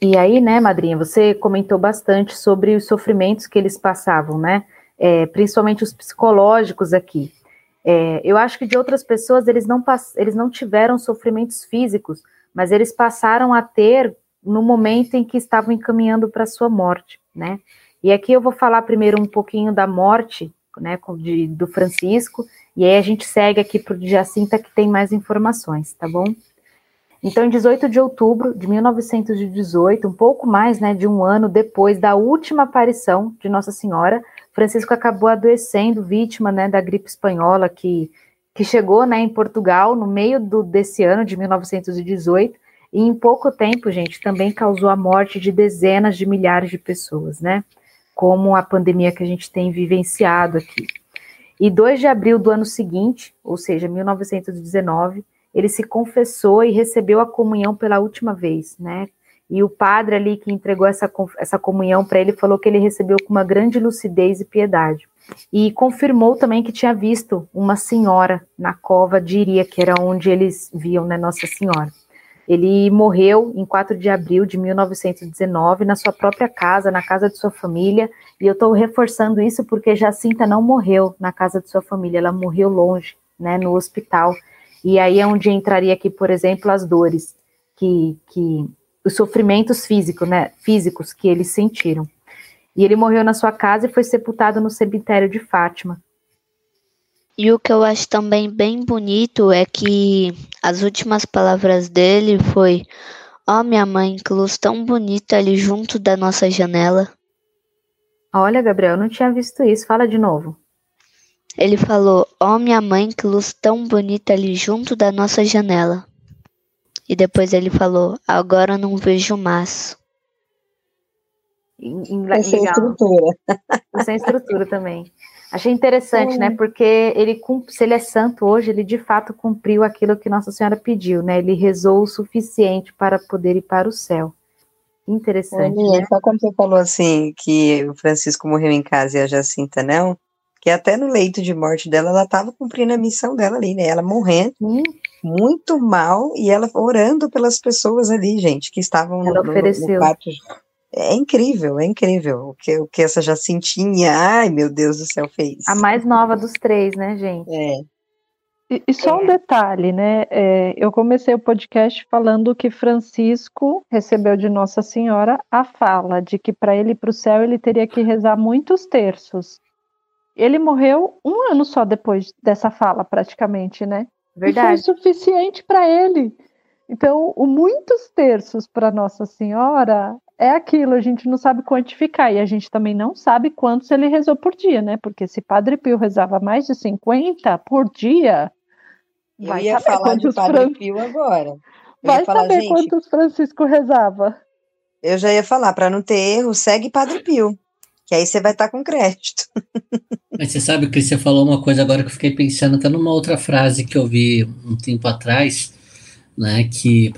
E aí, né, madrinha, você comentou bastante sobre os sofrimentos que eles passavam, né? É, principalmente os psicológicos aqui. É, eu acho que de outras pessoas eles não, eles não tiveram sofrimentos físicos, mas eles passaram a ter no momento em que estavam encaminhando para sua morte, né? E aqui eu vou falar primeiro um pouquinho da morte, né, de, do Francisco, e aí a gente segue aqui para o Jacinta que tem mais informações, tá bom? Então, em 18 de outubro de 1918, um pouco mais né, de um ano depois da última aparição de Nossa Senhora, Francisco acabou adoecendo, vítima né, da gripe espanhola que, que chegou né, em Portugal no meio do, desse ano de 1918, e em pouco tempo, gente, também causou a morte de dezenas de milhares de pessoas, né? Como a pandemia que a gente tem vivenciado aqui. E 2 de abril do ano seguinte, ou seja, 1919, ele se confessou e recebeu a comunhão pela última vez, né? E o padre ali que entregou essa, essa comunhão para ele falou que ele recebeu com uma grande lucidez e piedade. E confirmou também que tinha visto uma senhora na cova de Iria, que era onde eles viam né, Nossa Senhora. Ele morreu em 4 de abril de 1919 na sua própria casa, na casa de sua família, e eu estou reforçando isso porque Jacinta não morreu na casa de sua família, ela morreu longe, né, no hospital. E aí é onde entraria aqui, por exemplo, as dores, que, que os sofrimentos físicos, né, físicos que eles sentiram. E ele morreu na sua casa e foi sepultado no cemitério de Fátima. E o que eu acho também bem bonito é que as últimas palavras dele foi: Ó oh, minha mãe, que luz tão bonita ali junto da nossa janela. Olha, Gabriel, eu não tinha visto isso. Fala de novo. Ele falou: Ó oh, minha mãe, que luz tão bonita ali junto da nossa janela. E depois ele falou: Agora não vejo mais. Em, em, Sem estrutura. Sem estrutura também. Achei interessante, né? Porque ele, se ele é santo hoje, ele de fato cumpriu aquilo que Nossa Senhora pediu, né? Ele rezou o suficiente para poder ir para o céu. Interessante. né? Só quando você falou assim que o Francisco morreu em casa e a Jacinta não, que até no leito de morte dela, ela estava cumprindo a missão dela ali, né? Ela morrendo, hum. muito mal, e ela orando pelas pessoas ali, gente, que estavam ela no, ofereceu. no pátio é incrível, é incrível o que, o que essa Jacintinha, ai meu Deus do céu, fez. A mais nova dos três, né, gente? É. E, e só é. um detalhe, né? É, eu comecei o podcast falando que Francisco recebeu de Nossa Senhora a fala de que para ele ir para o céu ele teria que rezar muitos terços. Ele morreu um ano só depois dessa fala, praticamente, né? Verdade. E foi suficiente para ele. Então, o muitos terços para Nossa Senhora é aquilo, a gente não sabe quantificar e a gente também não sabe quantos ele rezou por dia, né? Porque se Padre Pio rezava mais de 50 por dia, eu vai ia falar de Padre Fran... Pio agora. Eu vai falar, saber gente, quantos Francisco rezava. Eu já ia falar, para não ter erro, segue Padre Pio, que aí você vai estar tá com crédito. Mas você sabe que você falou uma coisa agora que eu fiquei pensando até numa outra frase que eu vi um tempo atrás, né, que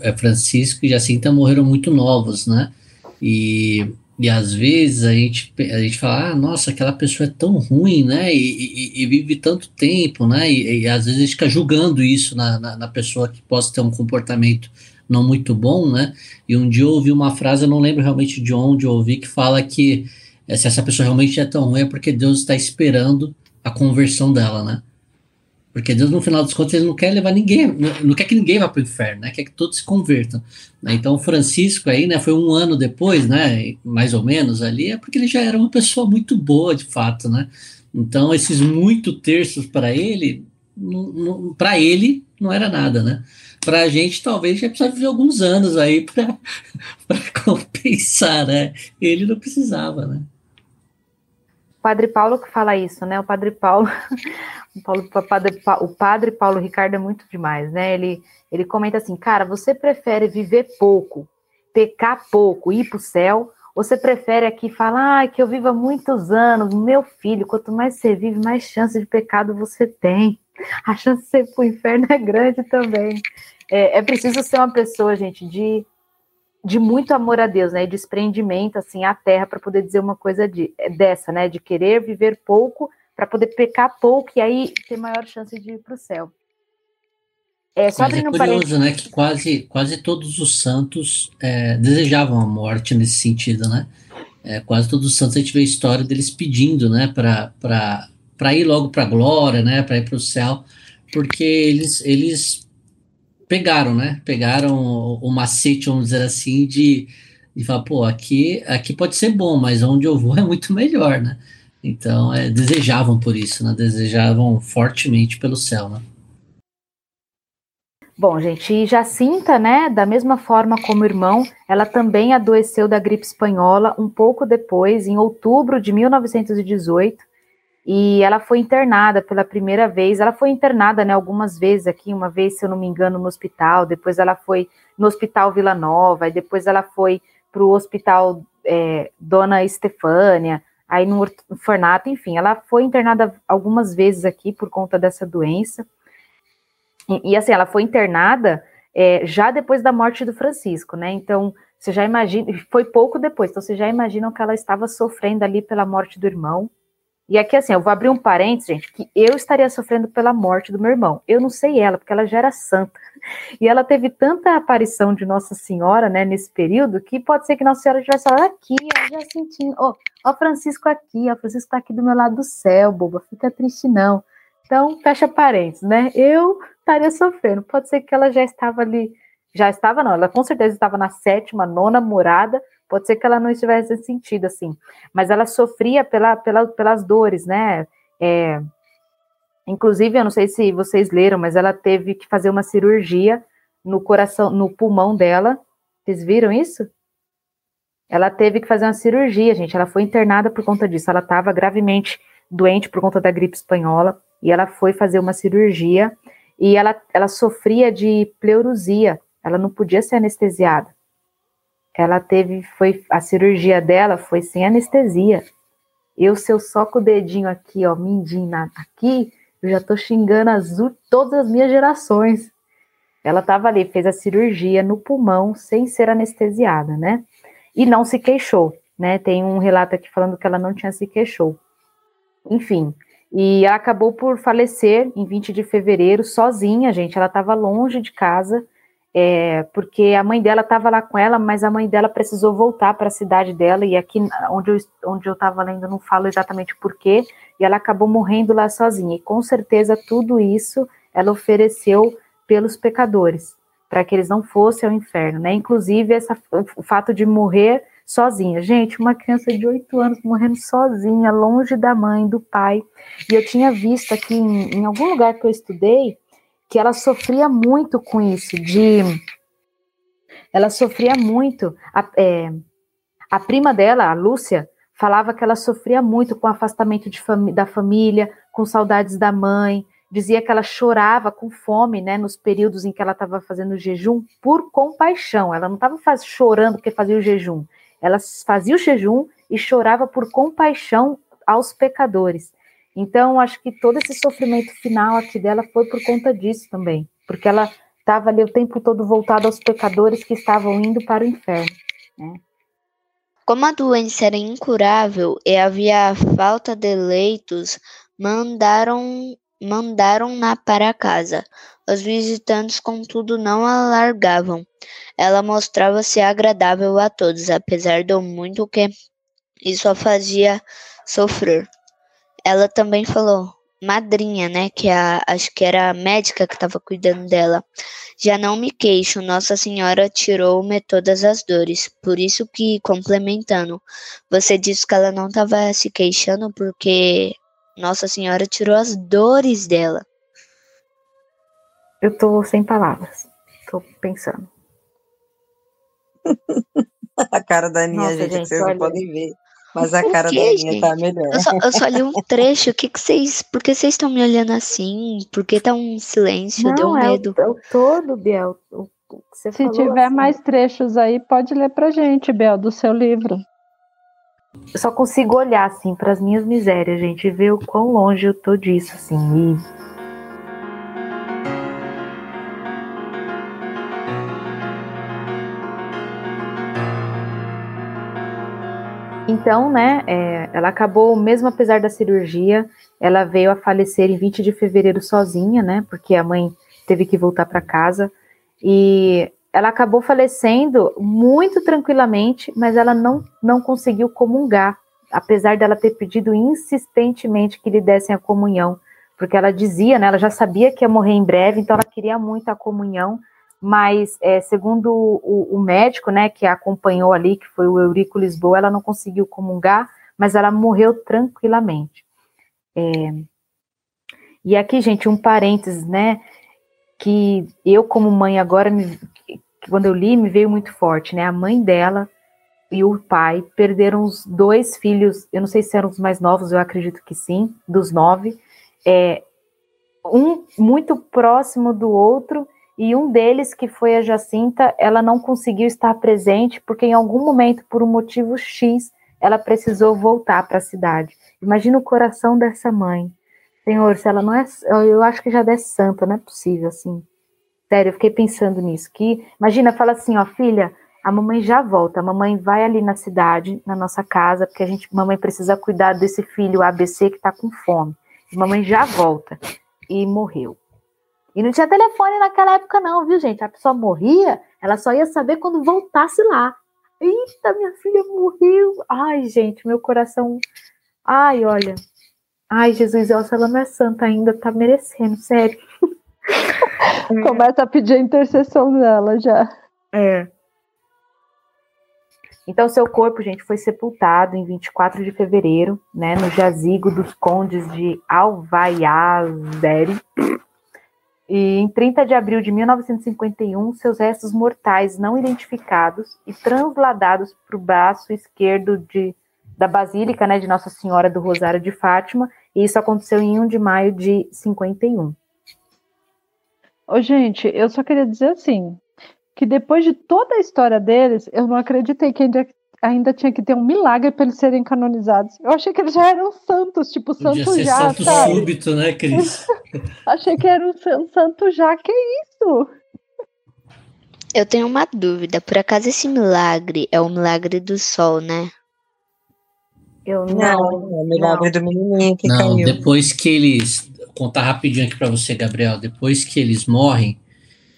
é, Francisco e Jacinta morreram muito novos, né, e, e às vezes a gente, a gente fala, ah, nossa, aquela pessoa é tão ruim, né, e, e, e vive tanto tempo, né, e, e, às vezes a gente fica julgando isso na, na, na, pessoa que possa ter um comportamento não muito bom, né, e um dia eu ouvi uma frase, eu não lembro realmente de onde eu ouvi, que fala que eh, se essa pessoa realmente é tão ruim é porque Deus está esperando a conversão dela, né, porque Deus, no final dos contos, ele não quer levar ninguém, não quer que ninguém vá para o inferno, né? Quer que todos se convertam. Né? Então, Francisco aí, né? Foi um ano depois, né? Mais ou menos ali, é porque ele já era uma pessoa muito boa, de fato, né? Então, esses muito terços para ele, para ele, não era nada, né? Para a gente, talvez, já precisa viver alguns anos aí para compensar, né? Ele não precisava, né? Padre Paulo que fala isso, né? O Padre Paulo, o, Paulo, o, padre, o padre Paulo Ricardo é muito demais, né? Ele, ele comenta assim, cara, você prefere viver pouco, pecar pouco, ir para o céu, ou você prefere aqui falar ah, que eu viva muitos anos, meu filho, quanto mais você vive, mais chance de pecado você tem. A chance de ir para o inferno é grande também. é, é preciso ser uma pessoa, gente, de, de muito amor a Deus, né? De desprendimento, assim, à terra, para poder dizer uma coisa de, dessa, né? De querer viver pouco para poder pecar pouco e aí ter maior chance de ir para o céu. É, só Mas é curioso, né, que quase, quase todos os santos é, desejavam a morte nesse sentido, né? É, quase todos os santos a gente vê a história deles pedindo, né, para ir logo para a glória, né, para ir para o céu, porque eles, eles pegaram, né, pegaram o, o macete, vamos dizer assim, de, de falar, pô, aqui, aqui pode ser bom, mas onde eu vou é muito melhor, né? Então, é, desejavam por isso, né, desejavam fortemente pelo céu, né? Bom, gente, e Jacinta, né, da mesma forma como o irmão, ela também adoeceu da gripe espanhola um pouco depois, em outubro de 1918, e ela foi internada pela primeira vez. Ela foi internada, né, algumas vezes aqui, uma vez, se eu não me engano, no hospital, depois ela foi no Hospital Vila Nova, e depois ela foi para o Hospital é, Dona Estefânia, aí no orfanato, enfim, ela foi internada algumas vezes aqui por conta dessa doença. E, e assim, ela foi internada é, já depois da morte do Francisco, né? Então, você já imagina, foi pouco depois, então você já imaginam que ela estava sofrendo ali pela morte do irmão. E aqui, assim, eu vou abrir um parênteses, gente, que eu estaria sofrendo pela morte do meu irmão. Eu não sei ela, porque ela já era santa. E ela teve tanta aparição de Nossa Senhora, né, nesse período, que pode ser que Nossa Senhora tivesse falado aqui, ó, já sentindo, ó, ó, Francisco aqui, ó, Francisco tá aqui do meu lado do céu, boba, fica triste não. Então, fecha parênteses, né? Eu estaria sofrendo. Pode ser que ela já estava ali, já estava, não, ela com certeza estava na sétima, nona morada, pode ser que ela não estivesse sentido assim, mas ela sofria pela, pela, pelas dores, né? É, inclusive, eu não sei se vocês leram, mas ela teve que fazer uma cirurgia no coração, no pulmão dela. Vocês viram isso? Ela teve que fazer uma cirurgia, gente. Ela foi internada por conta disso. Ela estava gravemente doente por conta da gripe espanhola e ela foi fazer uma cirurgia e ela, ela sofria de pleurosia, ela não podia ser anestesiada. Ela teve, foi, a cirurgia dela foi sem anestesia. Eu, se eu só com o dedinho aqui, ó, mindinho aqui, eu já tô xingando azul todas as minhas gerações. Ela tava ali, fez a cirurgia no pulmão sem ser anestesiada, né? E não se queixou, né? Tem um relato aqui falando que ela não tinha se queixou. Enfim, e ela acabou por falecer em 20 de fevereiro, sozinha, gente. Ela estava longe de casa, é, porque a mãe dela estava lá com ela, mas a mãe dela precisou voltar para a cidade dela. E aqui onde eu onde eu estava lendo, não falo exatamente porquê. E ela acabou morrendo lá sozinha. E com certeza tudo isso ela ofereceu pelos pecadores, para que eles não fossem ao inferno, né? Inclusive essa, o fato de morrer sozinha. Gente, uma criança de 8 anos morrendo sozinha, longe da mãe, do pai. E eu tinha visto aqui em, em algum lugar que eu estudei que ela sofria muito com isso, de. Ela sofria muito. A, é, a prima dela, a Lúcia, falava que ela sofria muito com o afastamento fami da família, com saudades da mãe, dizia que ela chorava com fome, né, nos períodos em que ela estava fazendo jejum, por compaixão. Ela não estava chorando porque fazia o jejum. Ela fazia o jejum e chorava por compaixão aos pecadores. Então, acho que todo esse sofrimento final aqui dela foi por conta disso também, porque ela estava ali o tempo todo voltada aos pecadores que estavam indo para o inferno. Né? Como a doença era incurável e havia falta de leitos, mandaram mandaram-na para casa. Os visitantes, contudo, não a largavam. Ela mostrava-se agradável a todos, apesar do muito que isso a fazia sofrer. Ela também falou, madrinha, né, que a, acho que era a médica que estava cuidando dela. Já não me queixo, Nossa Senhora tirou-me todas as dores. Por isso que, complementando, você disse que ela não estava se queixando porque Nossa Senhora tirou as dores dela. Eu tô sem palavras. Tô pensando. a cara da Aninha, Nossa, gente, gente, vocês olha... não podem ver. Mas a cara da Aninha tá melhor. Eu só, eu só li um trecho. O que, que vocês. Por que vocês estão me olhando assim? Por que tá um silêncio? Não, Deu um é medo. O, é o todo, Biel. O, Se tiver assim. mais trechos aí, pode ler pra gente, Biel, do seu livro. Eu só consigo olhar, assim, para as minhas misérias, gente, e ver o quão longe eu tô disso, assim. E Então, né, é, ela acabou, mesmo apesar da cirurgia, ela veio a falecer em 20 de fevereiro sozinha, né, porque a mãe teve que voltar para casa. E ela acabou falecendo muito tranquilamente, mas ela não, não conseguiu comungar, apesar dela ter pedido insistentemente que lhe dessem a comunhão, porque ela dizia, né, ela já sabia que ia morrer em breve, então ela queria muito a comunhão, mas é, segundo o, o, médico, né, que a acompanhou ali, que foi o Eurico Lisboa, ela não conseguiu comungar, mas ela morreu tranquilamente. É, e aqui, gente, um parênteses, né, que eu como mãe agora, me, quando eu li, me veio muito forte, né, a mãe dela e o pai perderam os dois filhos, eu não sei se eram os mais novos, eu acredito que sim, dos nove, é, um muito próximo do outro, e um deles, que foi a Jacinta, ela não conseguiu estar presente porque em algum momento, por um motivo X, ela precisou voltar para a cidade. Imagina o coração dessa mãe. Senhor, se ela não é, eu acho que já é santa, não é possível assim. Sério, eu fiquei pensando nisso. Que imagina, fala assim, ó, filha, a mamãe já volta. A mamãe vai ali na cidade, na nossa casa, porque a gente, mamãe precisa cuidar desse filho ABC que está com fome. A mamãe já volta e morreu. E não tinha telefone naquela época, não, viu, gente? A pessoa morria, ela só ia saber quando voltasse lá. Eita, minha filha morreu. Ai, gente, meu coração. Ai, olha. Ai, Jesus, ela não é santa ainda, tá merecendo, sério. Começa a pedir a intercessão dela já. É. Então, seu corpo, gente, foi sepultado em 24 de fevereiro, né, no jazigo dos condes de Alvaiazere, e em 30 de abril de 1951, seus restos mortais não identificados e transladados para o braço esquerdo de, da Basílica né, de Nossa Senhora do Rosário de Fátima, e isso aconteceu em 1 de maio de 51. Ô, gente, eu só queria dizer assim, que depois de toda a história deles, eu não acreditei que ainda ainda tinha que ter um milagre para eles serem canonizados. Eu achei que eles já eram santos, tipo Podia santo ser já, santo sabe? súbito, né, Cris? achei que era um santo já, que isso? Eu tenho uma dúvida. Por acaso esse milagre é o milagre do sol, né? Eu não. Não, é o milagre do menininho que Não, caiu. depois que eles. Vou contar rapidinho aqui para você, Gabriel. Depois que eles morrem,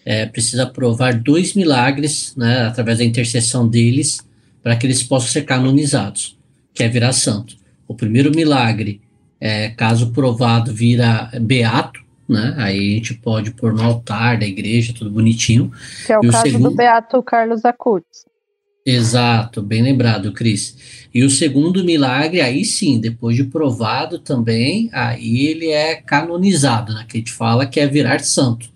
é, precisa provar dois milagres, né, através da intercessão deles, para que eles possam ser canonizados, que é virar santo. O primeiro milagre, é, caso provado, vira beato, né? Aí a gente pode pôr no altar da igreja, tudo bonitinho. Que é o E o caso segundo- do Beato Carlos Acutis. Exato, bem lembrado, Cris. E o segundo milagre, aí sim, depois de provado também, aí ele é canonizado, né? Que a gente fala que é virar santo,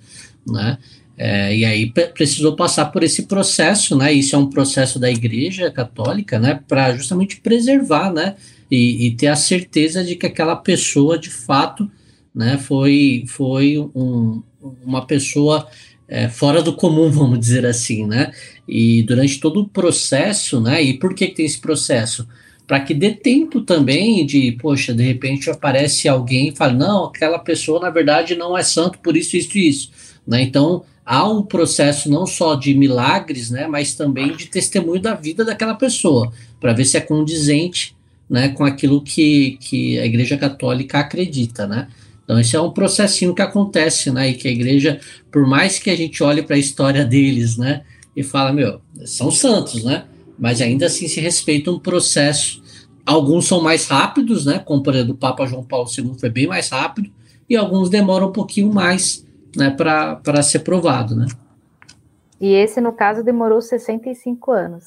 né? É, e aí pre- precisou passar por esse processo, né? Isso é um processo da Igreja Católica, né? Para justamente preservar, né? E, e ter a certeza de que aquela pessoa, de fato, né? Foi, foi um- uma pessoa é, fora do comum, vamos dizer assim, né? E durante todo o processo, né? E por que, que tem esse processo? Para que dê tempo também de, poxa, de repente aparece alguém e fala, não, aquela pessoa na verdade não é santo por isso, isso e isso. Né? Então há um processo não só de milagres, né? Mas também de testemunho da vida daquela pessoa, para ver se é condizente né, com aquilo que, que a Igreja Católica acredita, né? Então, esse é um processinho que acontece, né? E que a igreja, por mais que a gente olhe para a história deles, né? E fala, meu, são santos, né? Mas ainda assim se respeita um processo. Alguns são mais rápidos, né? Como por exemplo, o Papa João Paulo II foi bem mais rápido, e alguns demoram um pouquinho mais, né? Para ser provado, né? E esse, no caso, demorou 65 anos.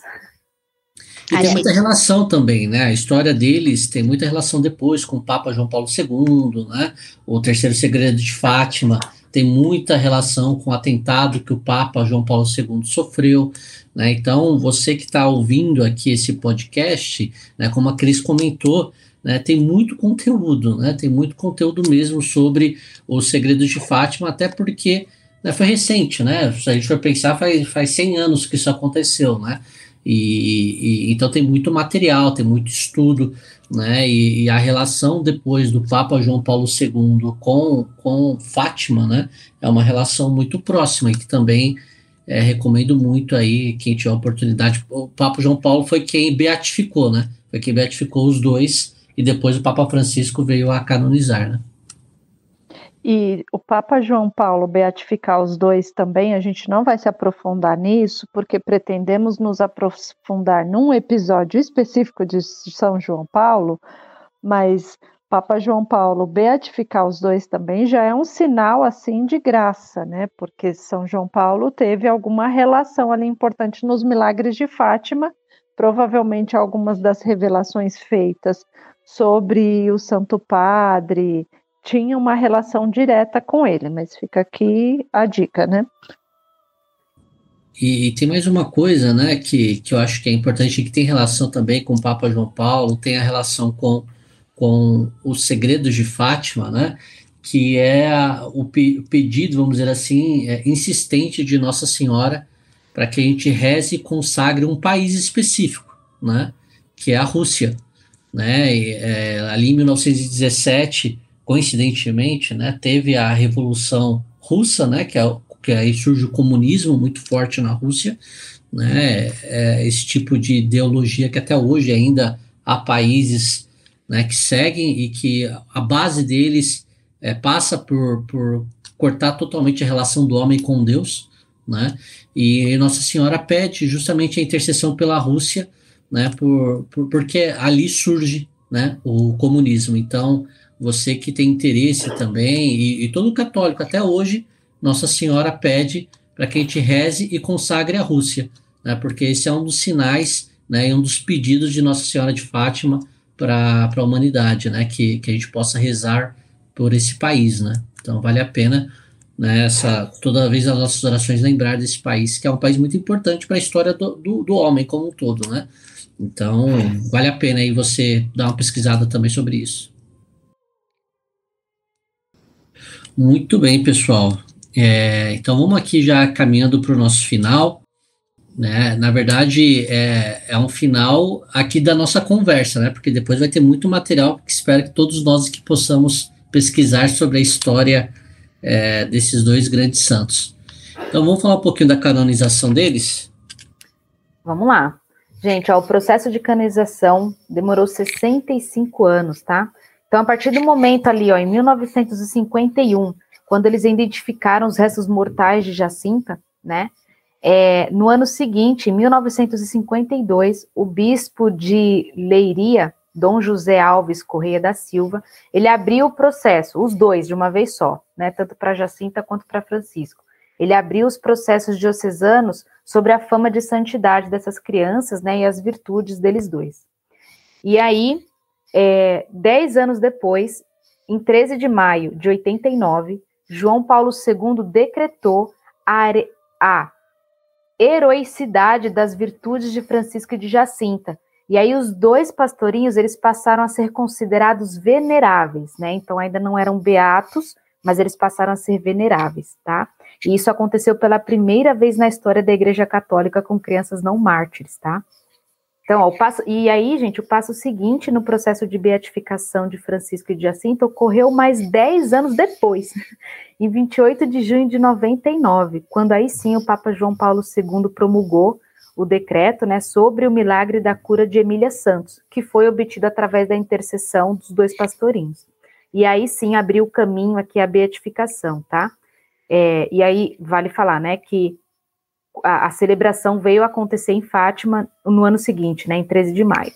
E A tem gente- muita relação também, né? A história deles tem muita relação depois com o Papa João Paulo II, né? O Terceiro Segredo de Fátima tem muita relação com o atentado que o Papa João Paulo II sofreu, né? Então, você que está ouvindo aqui esse podcast, né? Como a Cris comentou, né? Tem muito conteúdo, né? Tem muito conteúdo mesmo sobre os Segredos de Fátima, até porque né, foi recente, né? Se a gente for pensar, faz, faz 100 anos que isso aconteceu, né? E, e- então tem muito material, tem muito estudo, né? E, e a relação depois do Papa João Paulo II com, com Fátima, né? É uma relação muito próxima e que também é, recomendo muito aí quem tiver oportunidade. O Papa João Paulo foi quem beatificou, né? foi quem beatificou os dois, e depois o Papa Francisco veio a canonizar, né? E o Papa João Paulo beatificar os dois também, a gente não vai se aprofundar nisso, porque pretendemos nos aprofundar num episódio específico de São João Paulo, mas Papa João Paulo beatificar os dois também já é um sinal assim de graça, né? Porque São João Paulo teve alguma relação ali importante nos milagres de Fátima, provavelmente algumas das revelações feitas sobre o Santo Padre tinha uma relação direta com ele, mas fica aqui a dica, né? E, e, tem mais uma coisa, né, que, que eu acho que é importante, que tem relação também com o Papa João Paulo, tem a relação com, com os segredos de Fátima, né, que é a, o, pe, o, pedido, vamos dizer assim, é, insistente de Nossa Senhora para que a gente reze e consagre um país específico, né, que é a Rússia. Né, e, é, ali em 1917, coincidentemente, né, teve a Revolução Russa, né, que, é, que aí surge o comunismo muito forte na Rússia, né, é esse tipo de ideologia que até hoje ainda há países né, que seguem e que a base deles é, passa por, por cortar totalmente a relação do homem com Deus, né, e Nossa Senhora pede justamente a intercessão pela Rússia, né, por, por porque ali surge né, o comunismo. Então, você que tem interesse também, e, e todo católico até hoje, Nossa Senhora pede para que a gente reze e consagre a Rússia, né, porque esse é um dos sinais né, e um dos pedidos de Nossa Senhora de Fátima para a humanidade, né, que, que a gente possa rezar por esse país. Né? Então vale a pena né, toda vez as nossas orações lembrar desse país, que é um país muito importante para a história do, do, do, homem como um todo. Né? Então vale a pena aí você dar uma pesquisada também sobre isso. Muito bem, pessoal. É, então vamos aqui já caminhando para o nosso final. Né? Na verdade, é, é um final aqui da nossa conversa, né? Porque depois vai ter muito material que espero que todos nós que possamos pesquisar sobre a história é, desses dois grandes santos. Então vamos falar um pouquinho da canonização deles? Vamos lá. Gente, ó, o processo de canonização demorou 65 anos, tá? Então, a partir do momento ali, ó, em 1951, quando eles identificaram os restos mortais de Jacinta, né? É, no ano seguinte, em 1952, o bispo de Leiria, Dom José Alves Correia da Silva, ele abriu o processo, os dois de uma vez só, né, tanto para Jacinta quanto para Francisco. Ele abriu os processos diocesanos sobre a fama de santidade dessas crianças, né, e as virtudes deles dois. E aí, é, dez anos depois, em 13 de maio de 89, João Paulo II decretou a, a heroicidade das virtudes de Francisco e de Jacinta. E aí os dois pastorinhos, eles passaram a ser considerados veneráveis, né? Então ainda não eram beatos, mas eles passaram a ser veneráveis, tá? E isso aconteceu pela primeira vez na história da Igreja Católica com crianças não mártires, tá? Então, ó, passo, e aí, gente, o passo seguinte no processo de beatificação de Francisco e de Jacinto ocorreu mais 10 anos depois, em 28 de junho de 99, quando aí sim o Papa João Paulo II promulgou o decreto né, sobre o milagre da cura de Emília Santos, que foi obtido através da intercessão dos dois pastorinhos. E aí sim abriu o caminho aqui à beatificação, tá? É, e aí vale falar, né, que a, a, celebração veio acontecer em Fátima no ano seguinte, né, em 13 de maio.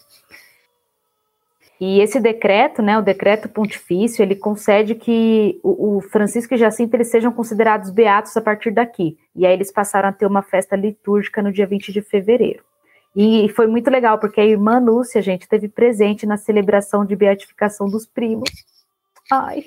E esse decreto, né, o decreto pontifício, ele concede que o, o Francisco e Jacinto eles sejam considerados beatos a partir daqui. E aí eles passaram a ter uma festa litúrgica no dia 20 de fevereiro. E foi muito legal, porque a irmã Lúcia, gente, teve presente na celebração de beatificação dos primos. Ai,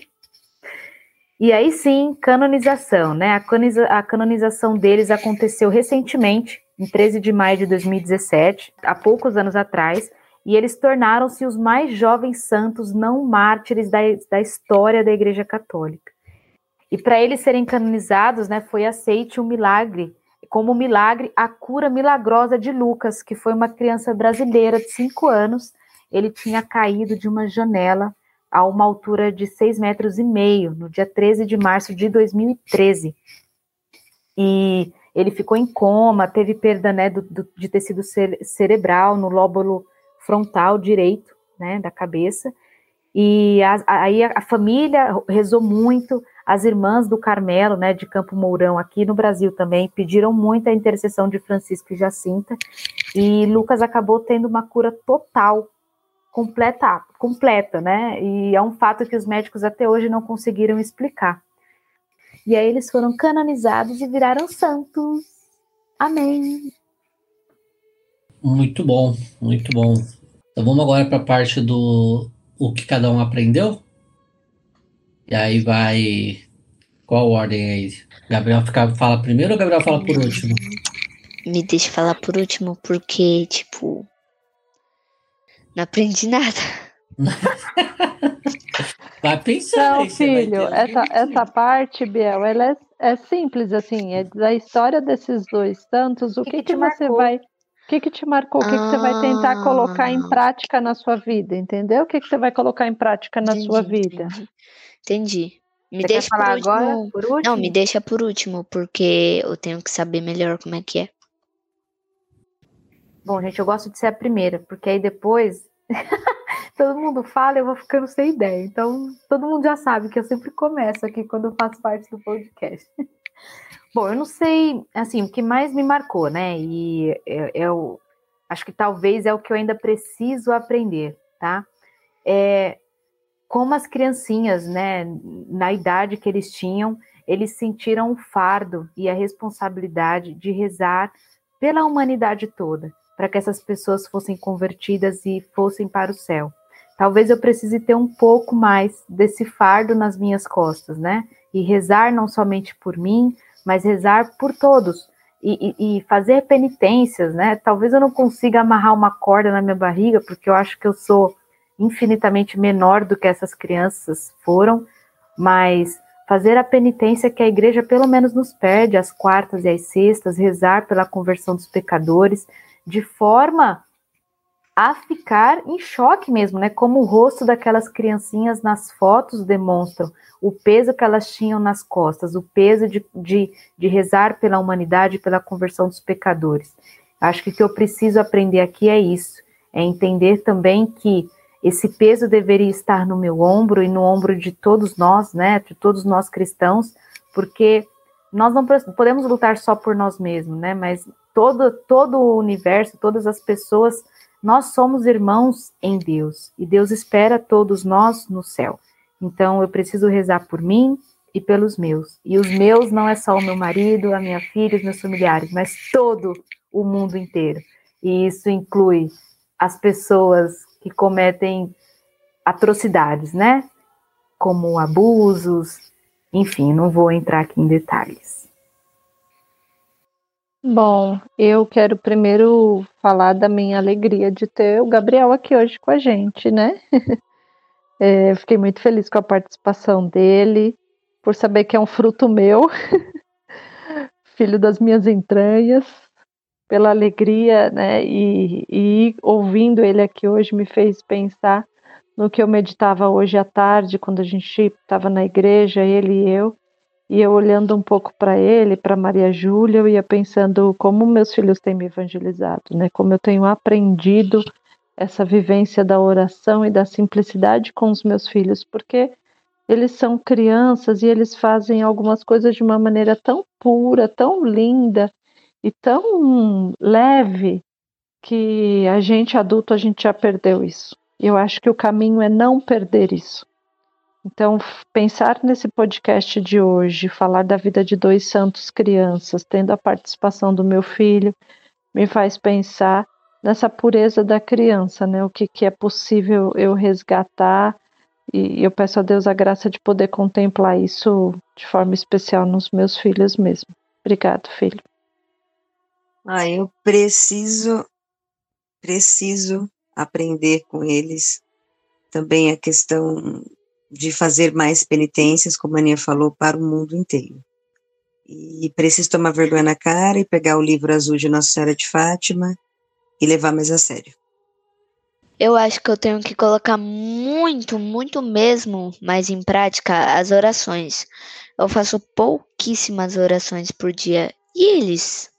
e aí sim, canonização, né? A, canoniza a canonização deles aconteceu recentemente, em 13 de maio de 2017, há poucos anos atrás, e eles tornaram-se os mais jovens santos não mártires da, da história da Igreja Católica. E para eles serem canonizados, né, foi aceite um milagre, como milagre a cura milagrosa de Lucas, que foi uma criança brasileira de cinco anos. Ele tinha caído de uma janela a uma altura de 6 metros e meio, no dia 13 de março de 2013. E ele ficou em coma, teve perda né, do, do, de tecido cerebral no lóbulo frontal direito, né, da cabeça. E a, aí a, a, família rezou muito, as irmãs do Carmelo, né, de Campo Mourão, aqui no Brasil também, pediram muito a intercessão de Francisco e Jacinta, e Lucas acabou tendo uma cura total, completa, completa, né, e é um fato que os médicos até hoje não conseguiram explicar. E aí eles foram canonizados e viraram santos. Amém. Muito bom, muito bom. Então vamos agora para a parte do o que cada um aprendeu. E aí vai. Qual ordem aí? Gabriel fica, fala primeiro ou Gabriel fala por último? Me deixa falar por último, porque, tipo. Não aprendi nada. vai pensando. Não, filho, essa, essa parte, Biel, ela é, é simples, assim, é da história desses dois santos, o que, que, que, que você vai que, que te marcou? O que, ah. que você vai tentar colocar em ah. prática na sua vida? Entendeu? O que, que você vai colocar em prática na entendi, sua vida? Entendi. entendi. Me você deixa quer falar por agora? Por último? Não, me deixa por último, porque eu tenho que saber melhor como é que é. Bom, gente, eu gosto de ser a primeira, porque aí depois todo mundo fala e eu vou ficando sem ideia. Então, todo mundo já sabe que eu sempre começo aqui quando eu faço parte do podcast. Bom, eu não sei, assim, o que mais me marcou, né? E eu, acho que talvez é o que eu ainda preciso aprender, tá? É como as criancinhas, né, na idade que eles tinham, eles sentiram o fardo e a responsabilidade de rezar pela humanidade toda, para que essas pessoas fossem convertidas e fossem para o céu. Talvez eu precise ter um pouco mais desse fardo nas minhas costas, né? E rezar não somente por mim, mas rezar por todos e, e, e, fazer penitências, né? Talvez eu não consiga amarrar uma corda na minha barriga, porque eu acho que eu sou infinitamente menor do que essas crianças foram, mas fazer a penitência que a igreja pelo menos nos pede, as quartas e as sextas, rezar pela conversão dos pecadores, de forma a ficar em choque mesmo, né? Como o rosto daquelas criancinhas nas fotos demonstram o peso que elas tinham nas costas, o peso de, de, de rezar pela humanidade, pela conversão dos pecadores. Acho que o que eu preciso aprender aqui é isso, é entender também que esse peso deveria estar no meu ombro e no ombro de todos nós, né? De todos nós cristãos, porque nós não podemos lutar só por nós mesmos, né? Mas todo, todo o universo, todas as pessoas nós somos irmãos em Deus e Deus espera todos nós no céu. Então eu preciso rezar por mim e pelos meus. E os meus não é só o meu marido, a minha filha, os meus familiares, mas todo o mundo inteiro. E isso inclui as pessoas que cometem atrocidades, né? Como abusos, enfim, não vou entrar aqui em detalhes. Bom, eu quero primeiro falar da minha alegria de ter o Gabriel aqui hoje com a gente, né? é, fiquei muito feliz com a participação dele, por saber que é um fruto meu, filho das minhas entranhas, pela alegria, né? E, e ouvindo ele aqui hoje me fez pensar no que eu meditava hoje à tarde, quando a gente estava na igreja, ele e eu e eu olhando um pouco para ele, para Maria Júlia, eu ia pensando como meus filhos têm me evangelizado, né? Como eu tenho aprendido essa vivência da oração e da simplicidade com os meus filhos, porque eles são crianças e eles fazem algumas coisas de uma maneira tão pura, tão linda e tão leve que a gente adulto a gente já perdeu isso. Eu acho que o caminho é não perder isso. Então, pensar nesse podcast de hoje, falar da vida de dois santos crianças, tendo a participação do meu filho, me faz pensar nessa pureza da criança, né? O que, que é possível eu resgatar, e eu peço a Deus a graça de poder contemplar isso de forma especial nos meus filhos mesmo. Obrigado, filho. Ah, eu preciso, preciso aprender com eles também a questão de fazer mais penitências, como a Aninha falou, para o mundo inteiro. E preciso tomar vergonha na cara e pegar o livro azul de Nossa Senhora de Fátima e levar mais a sério. Eu acho que eu tenho que colocar muito, muito mesmo mais em prática as orações. Eu faço pouquíssimas orações por dia. E eles?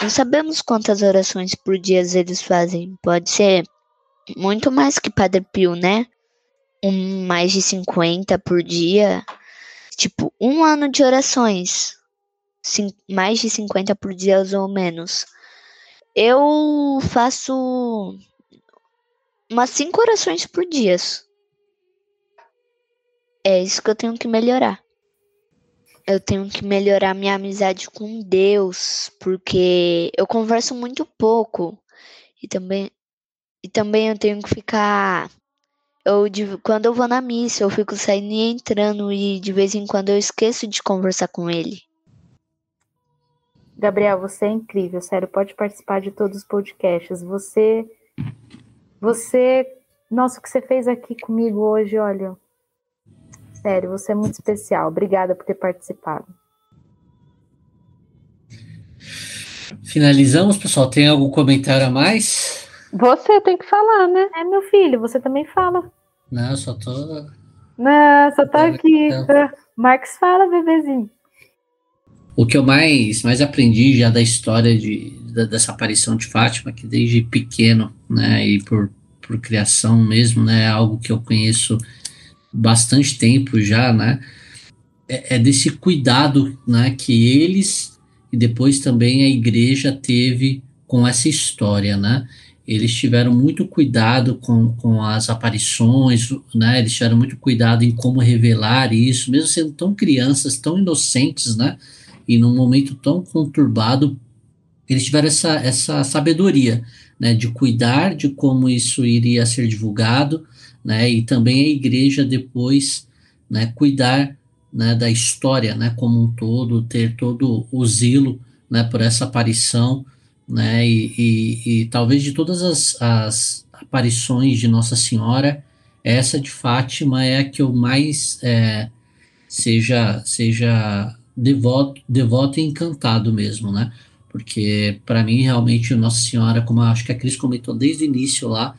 Não sabemos quantas orações por dia eles fazem. Pode ser muito mais que Padre Pio, né? Um, mais de 50 por dia. Tipo, um ano de orações. Mais de 50 por dia ou menos. Eu faço umas 5 orações por dia. É isso que eu tenho que melhorar. Eu tenho que melhorar minha amizade com Deus, porque eu converso muito pouco. E também e também eu tenho que ficar. Eu, quando eu vou na missa, eu fico saindo e entrando, e de vez em quando eu esqueço de conversar com ele. Gabriel, você é incrível, sério, pode participar de todos os podcasts. Você. Você. Nossa, o que você fez aqui comigo hoje, olha. Sério, você é muito especial. Obrigada por ter participado. Finalizamos, pessoal. Tem algum comentário a mais? Você tem que falar, né? É, meu filho, você também fala. Não, só tô. Não, só tô aqui. Marcos fala, bebezinho. O que eu mais, mais aprendi já da história de, da, dessa aparição de Fátima, que desde pequeno, né, e por, por criação mesmo, né, é algo que eu conheço bastante tempo já, né, é, é desse cuidado, né, que eles e depois também a igreja teve com essa história, né, eles tiveram muito cuidado com, com as aparições, né? Eles tiveram muito cuidado em como revelar isso, mesmo sendo tão crianças, tão inocentes, né? E num momento tão conturbado, eles tiveram essa, essa sabedoria, né? De cuidar de como isso iria ser divulgado, né? E também a igreja depois, né? Cuidar né, da história, né? Como um todo, ter todo o zelo, né? Por essa aparição, né? E, e, e talvez de todas as, as, aparições de Nossa Senhora, essa de Fátima é a que eu mais é, seja seja devoto, devoto e encantado mesmo, né? Porque para mim realmente Nossa Senhora, como acho que a Cris comentou desde o início lá,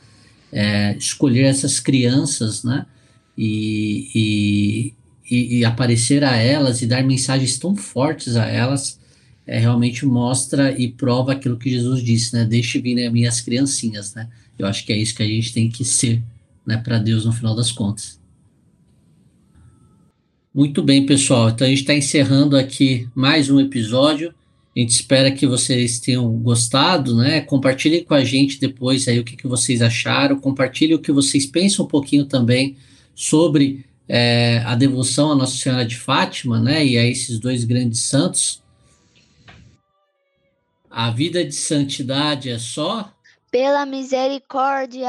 é, escolher essas crianças, né? E, e, e, aparecer a elas e dar mensagens tão fortes a elas é, realmente mostra e prova aquilo que Jesus disse, né? Deixe vir né, minhas criancinhas, né? Eu acho que é isso que a gente tem que ser, né, para Deus no final das contas. Muito bem, pessoal. Então a gente está encerrando aqui mais um episódio. A gente espera que vocês tenham gostado, né? Compartilhem com a gente depois aí o que, que vocês acharam. Compartilhem o que vocês pensam um pouquinho também sobre é, a devoção à Nossa Senhora de Fátima, né? E a esses dois grandes santos. A vida de santidade é só pela misericórdia.